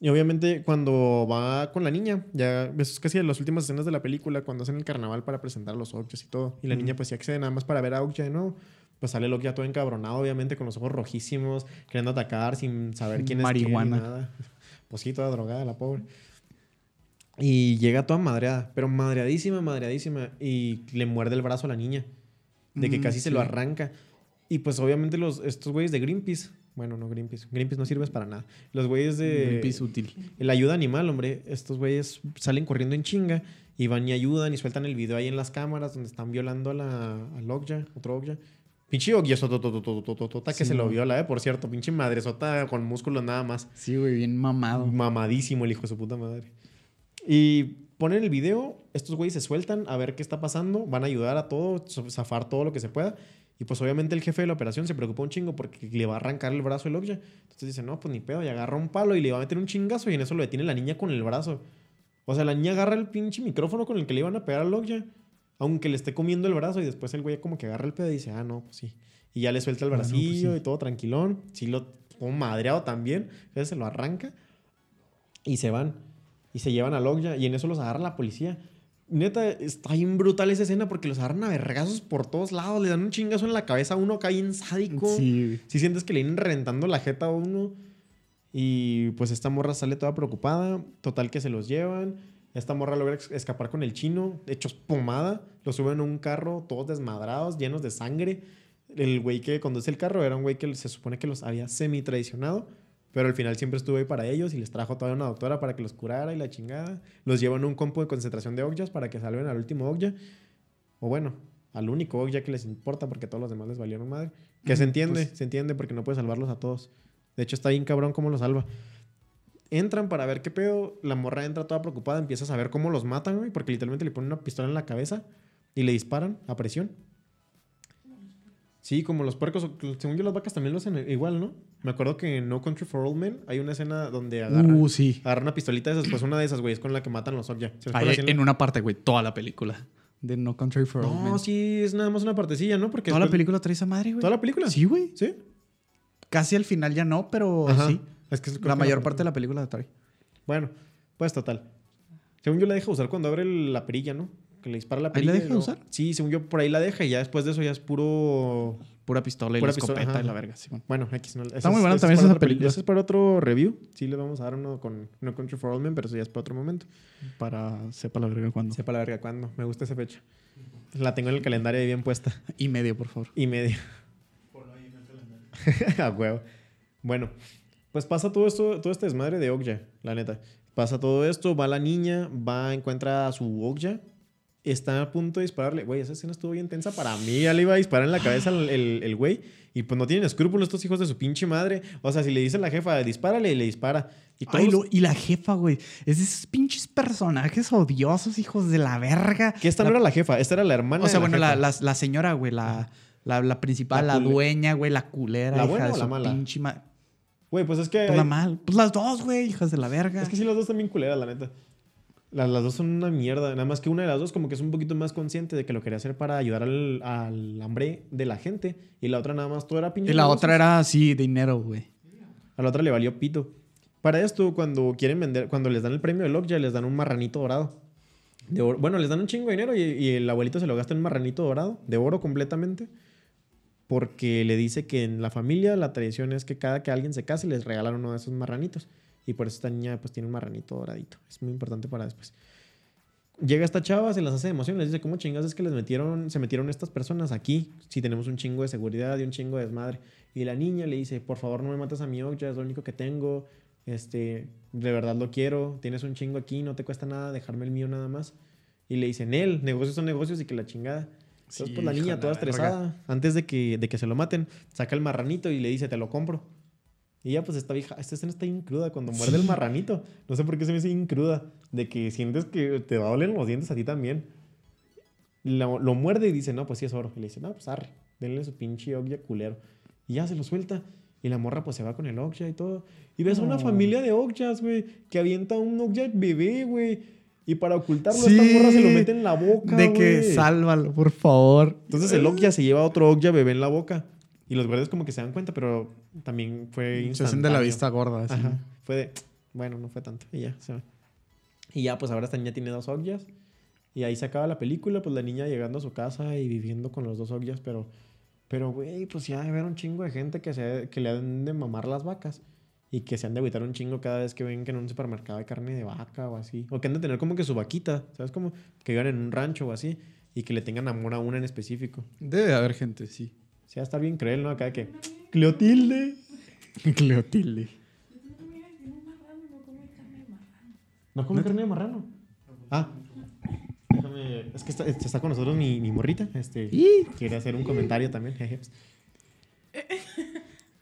S1: Y obviamente cuando va con la niña, ya es casi de las últimas escenas de la película, cuando hacen el carnaval para presentar a los Okjas y todo. Y la niña pues sí accede nada más para ver a Okja de nuevo. Pues sale el Okja todo encabronado, obviamente, con los ojos rojísimos, queriendo atacar sin saber quién es quién
S2: Marihuana.
S1: nada. Pues sí, toda drogada la pobre. Y llega toda madreada, pero madreadísima, madreadísima. Y le muerde el brazo a la niña. De que
S2: Mm,
S1: casi se lo arranca. Y pues obviamente los, estos güeyes de Greenpeace. Bueno, no Greenpeace. Greenpeace no sirves para nada. Los güeyes de...
S2: Greenpeace útil.
S1: La ayuda animal, hombre. Estos güeyes salen corriendo en chinga y van y ayudan y sueltan el video ahí en las cámaras donde están violando a la a Okja, otro Okja. Pinche Okja sototototototota que
S2: Sí,
S1: se lo viola, eh, por cierto. Pinche madresota con músculos nada más.
S2: Sí, güey, bien mamado.
S1: Mamadísimo el hijo de su puta madre. Y ponen el video, estos güeyes se sueltan a ver qué está pasando, van a ayudar a todo, zafar todo lo que se pueda. Y pues obviamente el jefe de la operación se preocupa un chingo porque le va a arrancar el brazo el Okja. Entonces dice, no, pues ni pedo, y agarra un palo y le va a meter un chingazo y en eso lo detiene la niña con el brazo. O sea, la niña agarra el pinche micrófono con el que le iban a pegar al Okja, aunque le esté comiendo el brazo y después el güey como que agarra el pedo y dice, ah, no, pues sí. Y ya le suelta el
S2: Ah, pues
S1: bracillo
S2: sí.
S1: y todo tranquilón. Sí, lo como madreado también. Entonces se lo arranca y se van. Y se llevan a Logja y en eso los agarra la policía. Neta, está bien brutal esa escena porque los agarran a vergazos por todos lados. Le dan un chingazo en la cabeza a uno acá bien sádico.
S2: Sí.
S1: Si sientes que le vienen reventando la jeta a uno. Y pues esta morra sale toda preocupada. Total que se los llevan. Esta morra logra escapar con el chino, hechos pomada. Lo suben a un carro, todos desmadrados, llenos de sangre. El güey que conduce el carro era un güey que se supone que los había semi-traicionado. Pero al final siempre estuvo ahí para ellos y les trajo todavía una doctora para que los curara y la chingada. Los llevan a un campo de concentración de Okjas para que salven al último Okja. O bueno, al único Okja que les importa porque todos los demás les valieron madre. Que se
S2: Mm,
S1: entiende,
S2: pues-
S1: se entiende porque no puede salvarlos a todos. De hecho, está bien cabrón cómo los salva. Entran para ver qué pedo. La morra entra toda preocupada, empieza a saber cómo los matan, güey, porque literalmente le ponen una pistola en la cabeza y le disparan a presión. Sí, como los puercos. Según yo, las vacas también lo hacen igual, ¿no? Me acuerdo que en No Country for Old Men hay una escena donde agarran,
S2: Uh, sí.
S1: agarran una pistolita de esas. Pues una de esas, güey, es con la que matan los Okja. ¿Sabes cuál
S2: Ahí,
S1: es la-
S2: en una parte, güey, toda la película. De No Country for Old
S1: No,
S2: Men.
S1: sí, es nada más una partecilla, ¿no? Porque
S2: Toda la película trae esa madre, güey.
S1: ¿Toda la película?
S2: Sí, güey.
S1: ¿Sí?
S2: Casi al final ya no, pero
S1: Ajá.
S2: sí.
S1: Es que es-
S2: La mayor parte de la película la trae.
S1: Bueno, pues total. Según yo la deja usar cuando abre la perilla, ¿no? Que le dispara la
S2: ¿Ahí
S1: perilla.
S2: la
S1: y
S2: deja
S1: luego-
S2: usar?
S1: Sí, según yo por ahí la deja y ya después de eso ya es puro...
S2: Pura pistola y
S1: Pura
S2: la
S1: pistola,
S2: escopeta
S1: ajá.
S2: y la verga, sí, bueno.
S1: Bueno, X. No,
S2: Está muy buena también
S1: para
S2: esa película.
S1: Ese es para otro review. Sí, le vamos a dar uno con No Country for Old Men, pero eso ya es para otro momento.
S2: Para sepa la verga cuándo.
S1: Sepa la verga cuándo. Me gusta esa fecha. La tengo en el calendario ahí bien puesta.
S2: Y medio, por favor.
S1: Y medio. A huevo. Bueno, pues pasa todo esto, todo este desmadre de Okja, la neta. Pasa todo esto, va la niña, va, encuentra a su Okja, está a punto de dispararle. Güey, esa escena estuvo bien tensa para mí. Ya le iba a disparar en la cabeza el, güey. Y pues no tienen escrúpulos estos hijos de su pinche madre. O sea, si le dice a la jefa, dispárale, le dispara. Y todos
S2: Ay, lo- y la jefa, güey. Es de esos pinches personajes odiosos, hijos de la verga.
S1: Que esta no era la jefa, esta era la hermana.
S2: O sea,
S1: de
S2: bueno, la,
S1: jefa.
S2: la, la señora, güey, la, principal,
S1: La
S2: dueña, güey, la culera.
S1: ¿La
S2: hija
S1: buena
S2: de
S1: o la
S2: su
S1: mala?
S2: pinche ma-
S1: Güey, pues es que.
S2: Pues
S1: hay-
S2: la mal. Pues las dos, güey, hijas de la verga.
S1: Es que sí, las dos también culeras, la neta. Las, las dos son una mierda. Nada más que una de las dos como que es un poquito más consciente de que lo quería hacer para ayudar al, al hambre de la gente. Y la otra nada más todo era pinche.
S2: y la
S1: negocios.
S2: otra era así, dinero, güey.
S1: A la otra le valió pito. Para esto, cuando quieren vender, cuando les dan el premio de Lockja, les dan un marranito dorado. De oro. Bueno, les dan un chingo de dinero y, y el abuelito se lo gasta en un marranito dorado, de oro completamente. Porque le dice que en la familia la tradición es que cada que alguien se case les regalan uno de esos marranitos. Y por eso esta niña pues tiene un marranito doradito. Es muy importante para después. Llega esta chava, se las hace de emoción, les dice, ¿cómo chingas es que les metieron, se metieron estas personas aquí? Si tenemos un chingo de seguridad y un chingo de desmadre. Y la niña le dice, por favor no me mates a mi Okja, es lo único que tengo. Este, de verdad lo quiero, tienes un chingo aquí, no te cuesta nada dejarme el mío nada más. Y le dicen, él, negocios son negocios y que la chingada. Entonces,
S2: Sí,
S1: pues la niña toda
S2: verga.
S1: estresada, antes de que, de que se lo maten, saca el marranito y le dice, te lo compro. Y ya pues esta vieja, esta escena está bien cruda cuando muerde el marranito. No sé por qué se me hace bien cruda. De que sientes que te va a doler los dientes a ti también. Lo, lo muerde y dice, no, pues sí es oro. Y le dice, no, pues arre, denle su pinche Okja culero. Y ya se lo suelta. Y la morra pues se va con el Okja y todo. Y ves a una familia de Okjas, güey, que avienta un Okja bebé, güey. Y para ocultarlo,
S2: Sí.
S1: esta morra se lo mete en la boca,
S2: de que sálvalo, por favor.
S1: Entonces el Okja se lleva otro Okja bebé en la boca. Y los guardias como que se dan cuenta, pero también fue
S2: Se hacen de la
S1: instantáneo.
S2: vista gorda. así.
S1: Ajá. Fue de, bueno, no fue tanto. Y ya, se va. Y ya, pues ahora esta niña tiene dos Ogyas. Y ahí se acaba la película, pues la niña llegando a su casa y viviendo con los dos Ogyas, pero, pero, güey, pues ya ver un chingo de gente que, se, que le han de mamar las vacas. Y que se han de agüitar un chingo cada vez que ven que en un supermercado hay carne de vaca o así. O que han de tener como que su vaquita, ¿sabes? Como que vivan en un rancho o así. Y que le tengan amor a una en específico.
S2: Debe de haber gente, sí.
S1: O sea, estar bien cruel, ¿no? Acá de que... Cleotilde.
S2: Cleotilde.
S4: Yo tengo una amiga que tiene un marrano y no come carne de marrano.
S1: ¿No come carne de marrano? Ah. Déjame. Es que está, está con nosotros mi, mi morrita. Este.
S2: Y-
S1: Quiere hacer un comentario también. jeje.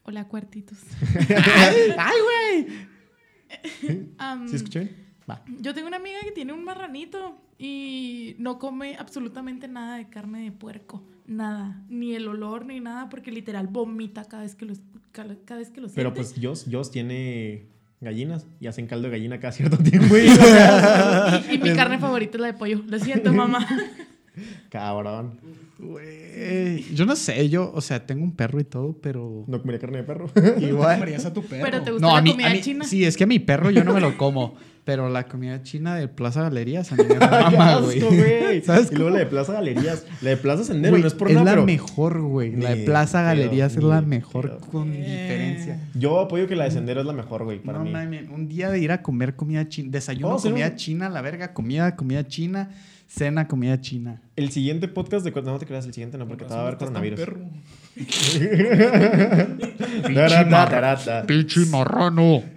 S4: Hola, cuartitos.
S2: ¡Ay, güey!
S4: Am,
S1: ¿Sí escuché? Va.
S4: Yo tengo una amiga que tiene un marranito y no come absolutamente nada de carne de puerco. Nada. Ni el olor ni nada porque literal vomita cada vez que lo, cada, vez que lo
S1: Pero
S4: siente.
S1: pues Joss, Joss tiene gallinas y hacen caldo de gallina cada cierto tiempo. y-
S4: Y, y mi carne favorita es la de pollo. Lo siento, mamá.
S1: Cabrón.
S2: Güey. Yo no sé, yo, o sea, tengo un perro y todo, pero.
S1: No comería carne de perro.
S2: Igual.
S3: Marías a tu perro.
S4: Pero te gusta
S2: No,
S4: la
S2: a mí,
S4: comida
S2: a mí-
S4: china.
S2: Sí, es que a mi perro yo no me lo como. Pero la comida china de Plaza Galerías a mí me
S1: Qué
S2: mama, güey.
S1: güey.
S2: ¿Sabes
S1: Y luego la de Plaza Galerías. La de Plaza Sendero
S2: Güey,
S1: no es por
S2: es
S1: nada,
S2: la
S1: pero
S2: mejor, güey. La de Plaza Galerías es la mejor con
S3: Eh.
S2: diferencia.
S1: yo apoyo que la de Sendero es la mejor, güey, para
S2: no
S1: mí.
S2: un día de ir a comer comida china, desayuno
S1: Oh, sí,
S2: comida
S1: no.
S2: china, la verga, comida, comida china, cena comida china.
S1: El siguiente podcast de... No te creas, el siguiente no, porque te va a haber coronavirus.
S2: Pinche marrano.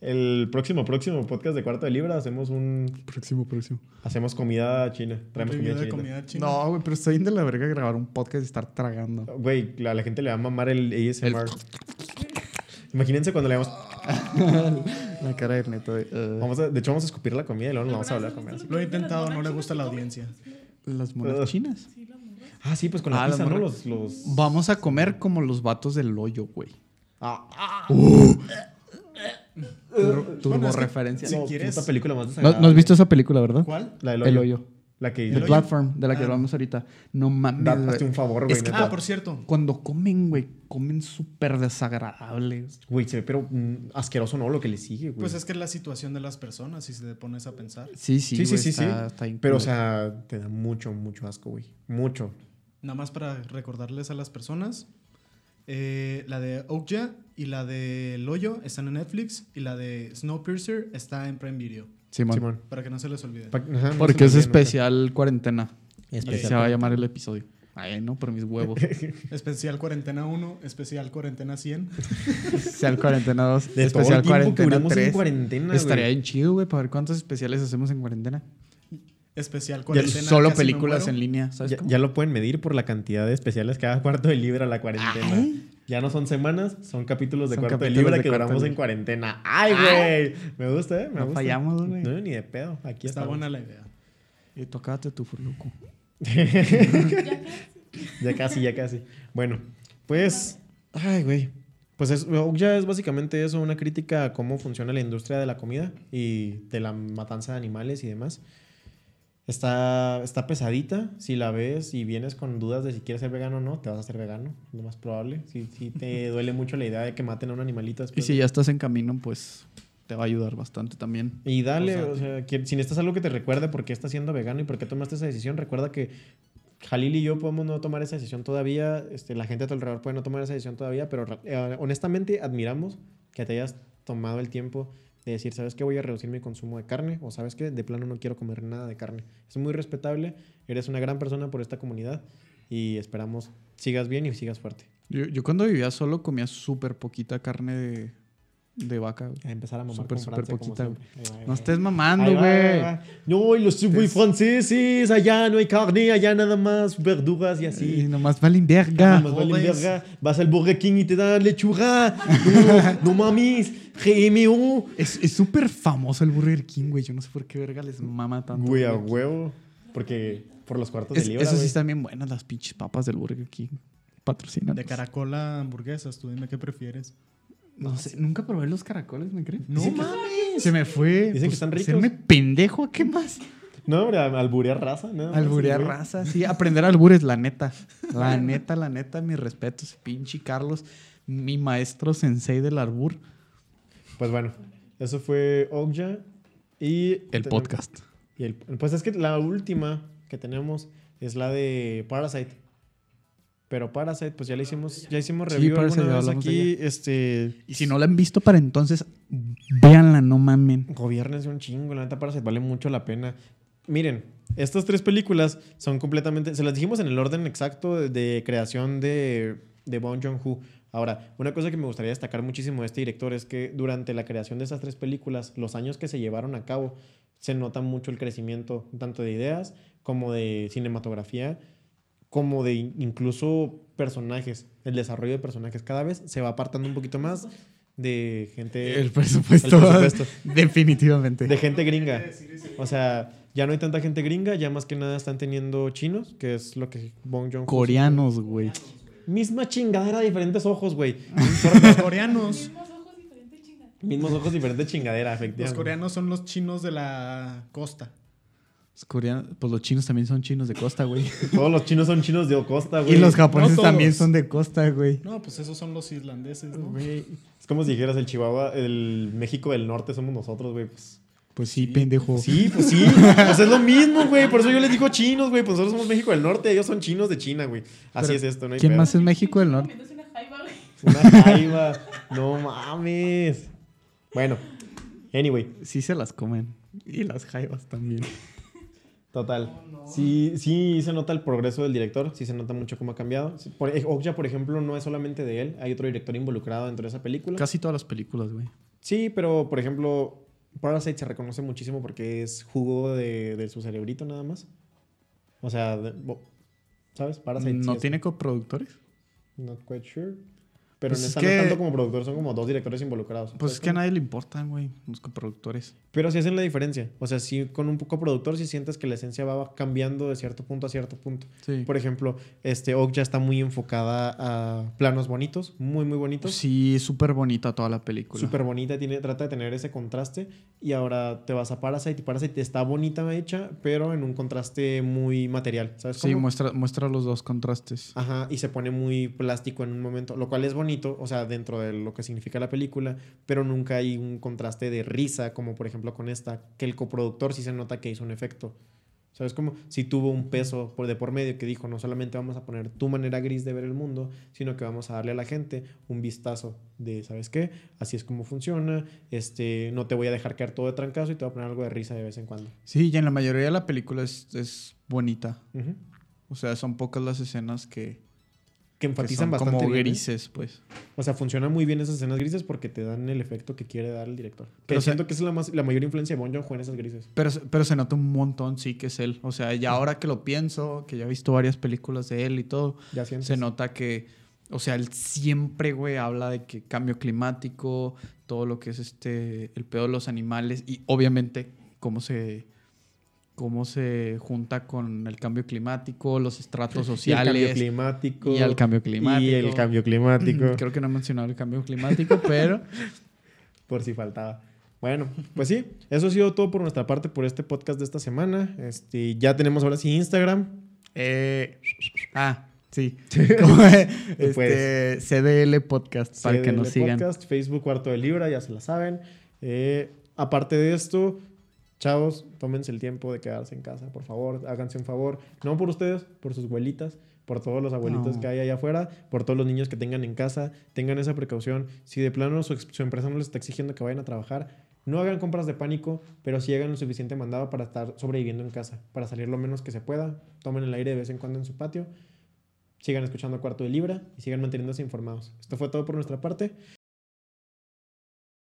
S1: El próximo, próximo podcast de Cuarto de Libra hacemos un...
S2: Próximo, próximo.
S1: Hacemos comida china. Traemos comida
S3: de
S1: china.
S3: comida china.
S2: No, güey, pero estoy de la verga grabar un podcast y estar tragando.
S1: Güey, a la gente le va a mamar el ASMR. Imagínense cuando le vamos...
S2: La cara de neto. de, uh,
S1: vamos a- de hecho, vamos a escupir la comida y luego nos vamos a comer. así.
S3: Lo he intentado, no le gusta a la audiencia.
S2: las monas chinas.
S1: Ah, sí, pues con la
S2: Ah, las
S1: pizza, ¿no? Los, los...
S2: Vamos a comer como los vatos del hoyo, güey.
S1: Ah, ah.
S2: Turbo
S3: Bueno, que
S2: referencia.
S3: si
S1: No,
S3: quieres-
S1: puta película más
S2: ¿No,
S1: desagradable.
S2: no has visto esa película, verdad?
S3: ¿Cuál?
S1: La del
S2: El
S1: hoyo. La que...
S2: The? Platform, de la que
S3: Ah.
S2: hablamos ahorita. No mames.
S1: Hazte un favor, güey.
S2: Es que-.
S3: Ah, por cierto.
S2: Cuando comen, güey, comen súper desagradables.
S1: Güey, se ve pero mm, asqueroso, ¿no? Lo que le sigue, güey.
S3: Pues es que es la situación de las personas, si te pones a pensar.
S2: Sí, sí,
S1: Sí, sí,
S2: güey,
S1: sí,
S2: está-
S1: sí.
S2: está
S1: Pero, o sea, te da mucho, mucho asco, güey. Mucho.
S3: Nada más para recordarles a las personas. eh, la de Okja y la de El Hoyo están en Netflix y la de Snowpiercer está en Prime Video.
S2: Simón.
S1: Simón.
S3: Para que no se les olvide.
S1: Pa- ajá, no
S2: Porque es
S1: nunca.
S2: especial cuarentena.
S1: Especial
S2: Se va a llamar el episodio. Ay, no, por mis huevos.
S3: Especial Cuarentena 1, especial Cuarentena 100.
S2: especial cuarentena 2.
S1: De todo el
S2: especial cuarentena
S1: duramos en
S2: 3.
S1: cuarentena,
S2: Estaría bien chido, güey, para ver cuántos especiales hacemos en cuarentena.
S3: Especial Cuarentena.
S2: Solo
S3: Casi Me
S2: películas en línea, ¿sabes
S1: Ya,
S2: cómo?
S1: ya lo pueden medir por la cantidad de especiales cada cuarto de libra la cuarentena.
S2: Ay.
S1: Ya no son semanas, son capítulos de
S2: Son
S1: cuarto de libra
S2: de
S1: que duramos en cuarentena. ¡Ay, güey! Me gusta, ¿eh? Me
S2: No
S1: gusta.
S2: fallamos, güey.
S1: No, ni de pedo. Aquí
S3: Está
S1: está
S3: buena la idea.
S2: Y tocate tu furluco.
S4: Ya
S1: Ya casi, ya casi. Bueno, pues. Ay, güey. Pues es, ya es básicamente eso, una crítica a cómo funciona la industria de la comida y de la matanza de animales y demás. Está, está pesadita. Si la ves y vienes con dudas de si quieres ser vegano o no, te vas a hacer vegano, lo más probable. Si, si te duele mucho la idea de que maten a un animalito
S2: Y si ya estás en camino, pues te va a ayudar bastante también.
S1: Y dale,
S3: O
S1: o
S3: sea,
S1: sea, que- si necesitas algo que te recuerde por qué estás siendo vegano y por qué tomaste esa decisión, recuerda que Jalil y yo podemos no tomar esa decisión todavía, este, la gente a tu alrededor puede no tomar esa decisión todavía, pero eh, honestamente admiramos que te hayas tomado el tiempo de decir, ¿sabes qué? Voy a reducir mi consumo de carne o ¿sabes qué? De plano no quiero comer nada de carne. Es muy respetable, eres una gran persona por esta comunidad y esperamos sigas bien y sigas fuerte.
S2: Yo, yo cuando vivía solo comía súper poquita carne de, de vaca. güey.
S1: A empezar a mamar con
S2: súper
S1: Francia, como
S2: poquita,
S1: siempre.
S2: No estés mamando, güey.
S1: No, y los muy franceses, allá no hay carne, allá nada más verduras y
S2: Y
S1: así.
S2: nomás valen verga.
S1: Nomás valen
S3: Jodes.
S1: verga. Vas al Burger King y te dan lechuga. No, no mames. GMO.
S2: Es es súper famoso el Burger King, güey. Yo no sé por qué verga les mama tanto.
S1: Güey, a huevo. Porque por los cuartos
S2: Es-
S1: de libra,
S2: esas sí
S1: güey.
S2: están bien buenas, las pinches papas del Burger King. Patrocinan.
S3: De caracol a hamburguesas, tú dime qué prefieres.
S2: No sé, nunca probé los caracoles, ¿me crees?
S3: No
S1: Dicen
S3: mames.
S2: Se me fue.
S1: Dicen que están ricos.
S2: Serme pendejo, ¿qué más?
S1: No, hombre, alburear raza. más,
S2: Alburear raza, sí. Aprender albures, la neta. La neta, la neta, mis respetos. Pinche Carlos, mi maestro sensei del albur.
S1: Pues bueno, eso fue Okja. Y
S2: El
S1: tenemos-
S2: podcast.
S1: Y el- pues es que la última que tenemos es la de Parasite. Pero Parasite, pues ya le hicimos, ya hicimos
S2: Sí,
S1: review
S2: Parasite,
S1: alguna vez aquí. Este.
S2: Y si no la han visto para entonces, véanla, no mamen.
S1: Gobiernes un chingo, la neta Parasite vale mucho la pena. Miren, estas tres películas son completamente. Se las dijimos en el orden exacto de, de creación de, de Bong Joon-ho. Ahora, una cosa que me gustaría destacar muchísimo de este director es que durante la creación de estas tres películas, los años que se llevaron a cabo, se nota mucho el crecimiento tanto de ideas como de cinematografía, como de in- incluso personajes, el desarrollo de personajes. Cada vez se va apartando un poquito más de gente.
S2: El presupuesto.
S1: El presupuesto.
S2: Definitivamente.
S1: De gente gringa. O sea, ya no hay tanta gente gringa, ya más que nada están teniendo chinos, que es lo que Bong Joon-ho...
S2: Coreanos, güey.
S1: Misma chingadera, diferentes ojos, güey.
S3: Los coreanos.
S4: mismos ojos, diferente chingada.
S1: Mismos ojos, diferente chingadera,
S3: Los
S1: efectivamente.
S3: coreanos son los chinos de la costa.
S2: Los coreanos, pues los chinos también son chinos de costa, güey.
S1: Todos los chinos son chinos de costa, güey.
S2: Y los japoneses
S3: no
S2: también son de costa, güey.
S3: No, pues esos son los irlandeses, ¿no?
S1: Güey, Es como si dijeras el Chihuahua, el México del Norte somos nosotros, güey. Pues,
S2: Pues sí, pendejo.
S1: sí, pues sí. Pues es lo mismo, güey. Por eso yo les digo chinos, güey. Pues nosotros somos México del Norte, ellos son chinos de China, güey. Así
S2: Pero,
S1: es esto, ¿no? hay
S2: ¿Quién
S1: pedo.
S2: más es México del Norte?
S4: Una jaiba, güey.
S1: Una jaiba. No mames. Bueno, anyway.
S2: Sí se las comen. Y las jaivas también.
S1: Total. Sí, sí se nota el progreso del director, sí se nota mucho cómo ha cambiado. Por, Okja, por ejemplo, no es solamente de él, hay otro director involucrado dentro de esa película.
S2: Casi todas las películas, güey.
S1: Sí, pero por ejemplo, Parasite se reconoce muchísimo porque es jugo de, de su cerebrito nada más. O sea, de- ¿sabes? Parasite. sí
S2: ¿No
S1: es-
S2: tiene coproductores?
S1: Not quite sure. Pero
S2: Pues
S1: en
S2: es
S1: esta
S2: que-
S1: no tanto como productor, son como dos directores involucrados.
S2: Pues
S1: ¿sabes
S2: es que a nadie le importan, güey, los coproductores.
S1: Pero sí hacen la diferencia. O sea, sí con un poco productor sí sientes que la esencia va cambiando de cierto punto a cierto punto.
S2: Sí.
S1: Por ejemplo, este Oak ya está muy enfocada a planos bonitos, muy, muy bonitos.
S2: Sí, súper bonita toda la película.
S1: Súper bonita, tiene, trata de tener ese contraste. Y ahora te vas a Parasite y Parasite está bonita hecha, pero en un contraste muy material. ¿Sabes
S2: Sí,
S1: cómo?
S2: muestra, muestra los dos contrastes.
S1: Ajá, y se pone muy plástico en un momento, lo cual es bonito, o sea, dentro de lo que significa la película, pero nunca hay un contraste de risa, como por ejemplo con esta, que el coproductor sí se nota que hizo un efecto. ¿Sabes cómo? Si tuvo un peso por de por medio que dijo, no solamente vamos a poner tu manera gris de ver el mundo, sino que vamos a darle a la gente un vistazo de, ¿sabes qué? Así es como funciona, este, no te voy a dejar caer todo de trancazo y te voy a poner algo de risa de vez en cuando.
S2: Sí, y en la mayoría de la película es, es bonita.
S1: Ujú.
S2: O sea, son pocas las escenas que,
S1: Que
S2: que
S1: enfatizan
S2: son
S1: bastante
S2: como
S1: bien, ¿eh?
S2: grises, pues.
S1: O sea, funcionan muy bien esas escenas grises porque te dan el efecto que quiere dar el director.
S2: Pero,
S1: siento que es la, más, la mayor influencia de Bon Joon-ho en esas grises.
S2: Pero, se- pero se nota un montón, sí, que es él. O sea, ya ahora que lo pienso, que ya he visto varias películas de él y todo,
S1: Ya
S2: se nota que, o sea, él siempre, güey, habla de que cambio climático, todo lo que es este, el pedo de los animales y obviamente cómo se, cómo se junta con el cambio climático, los estratos
S1: Y el cambio
S2: sociales
S1: climático.
S2: y el cambio climático.
S1: Y el cambio climático.
S2: Creo que no he mencionado el cambio climático, pero
S1: por si faltaba. Bueno, pues sí, eso ha sido todo por nuestra parte por este podcast de esta semana. Este, ya tenemos ahora sí Instagram.
S2: eh, ah, sí. Como, este,
S1: Pues,
S2: CDL Podcast para que nos sigan.
S1: Podcast, Facebook Cuarto de Libra, ya se la saben. Eh, aparte de esto, chavos, tómense el tiempo de quedarse en casa, por favor, háganse un favor. No por ustedes, por sus abuelitas, por todos los abuelitos
S2: No.
S1: que hay allá afuera, por todos los niños que tengan en casa, tengan esa precaución. Si de plano su, su empresa no les está exigiendo que vayan a trabajar, no hagan compras de pánico, pero sí hagan lo suficiente mandado para estar sobreviviendo en casa, para salir lo menos que se pueda. Tomen el aire de vez en cuando en su patio. Sigan escuchando Cuarto de Libra y sigan manteniéndose informados. Esto fue todo por nuestra parte.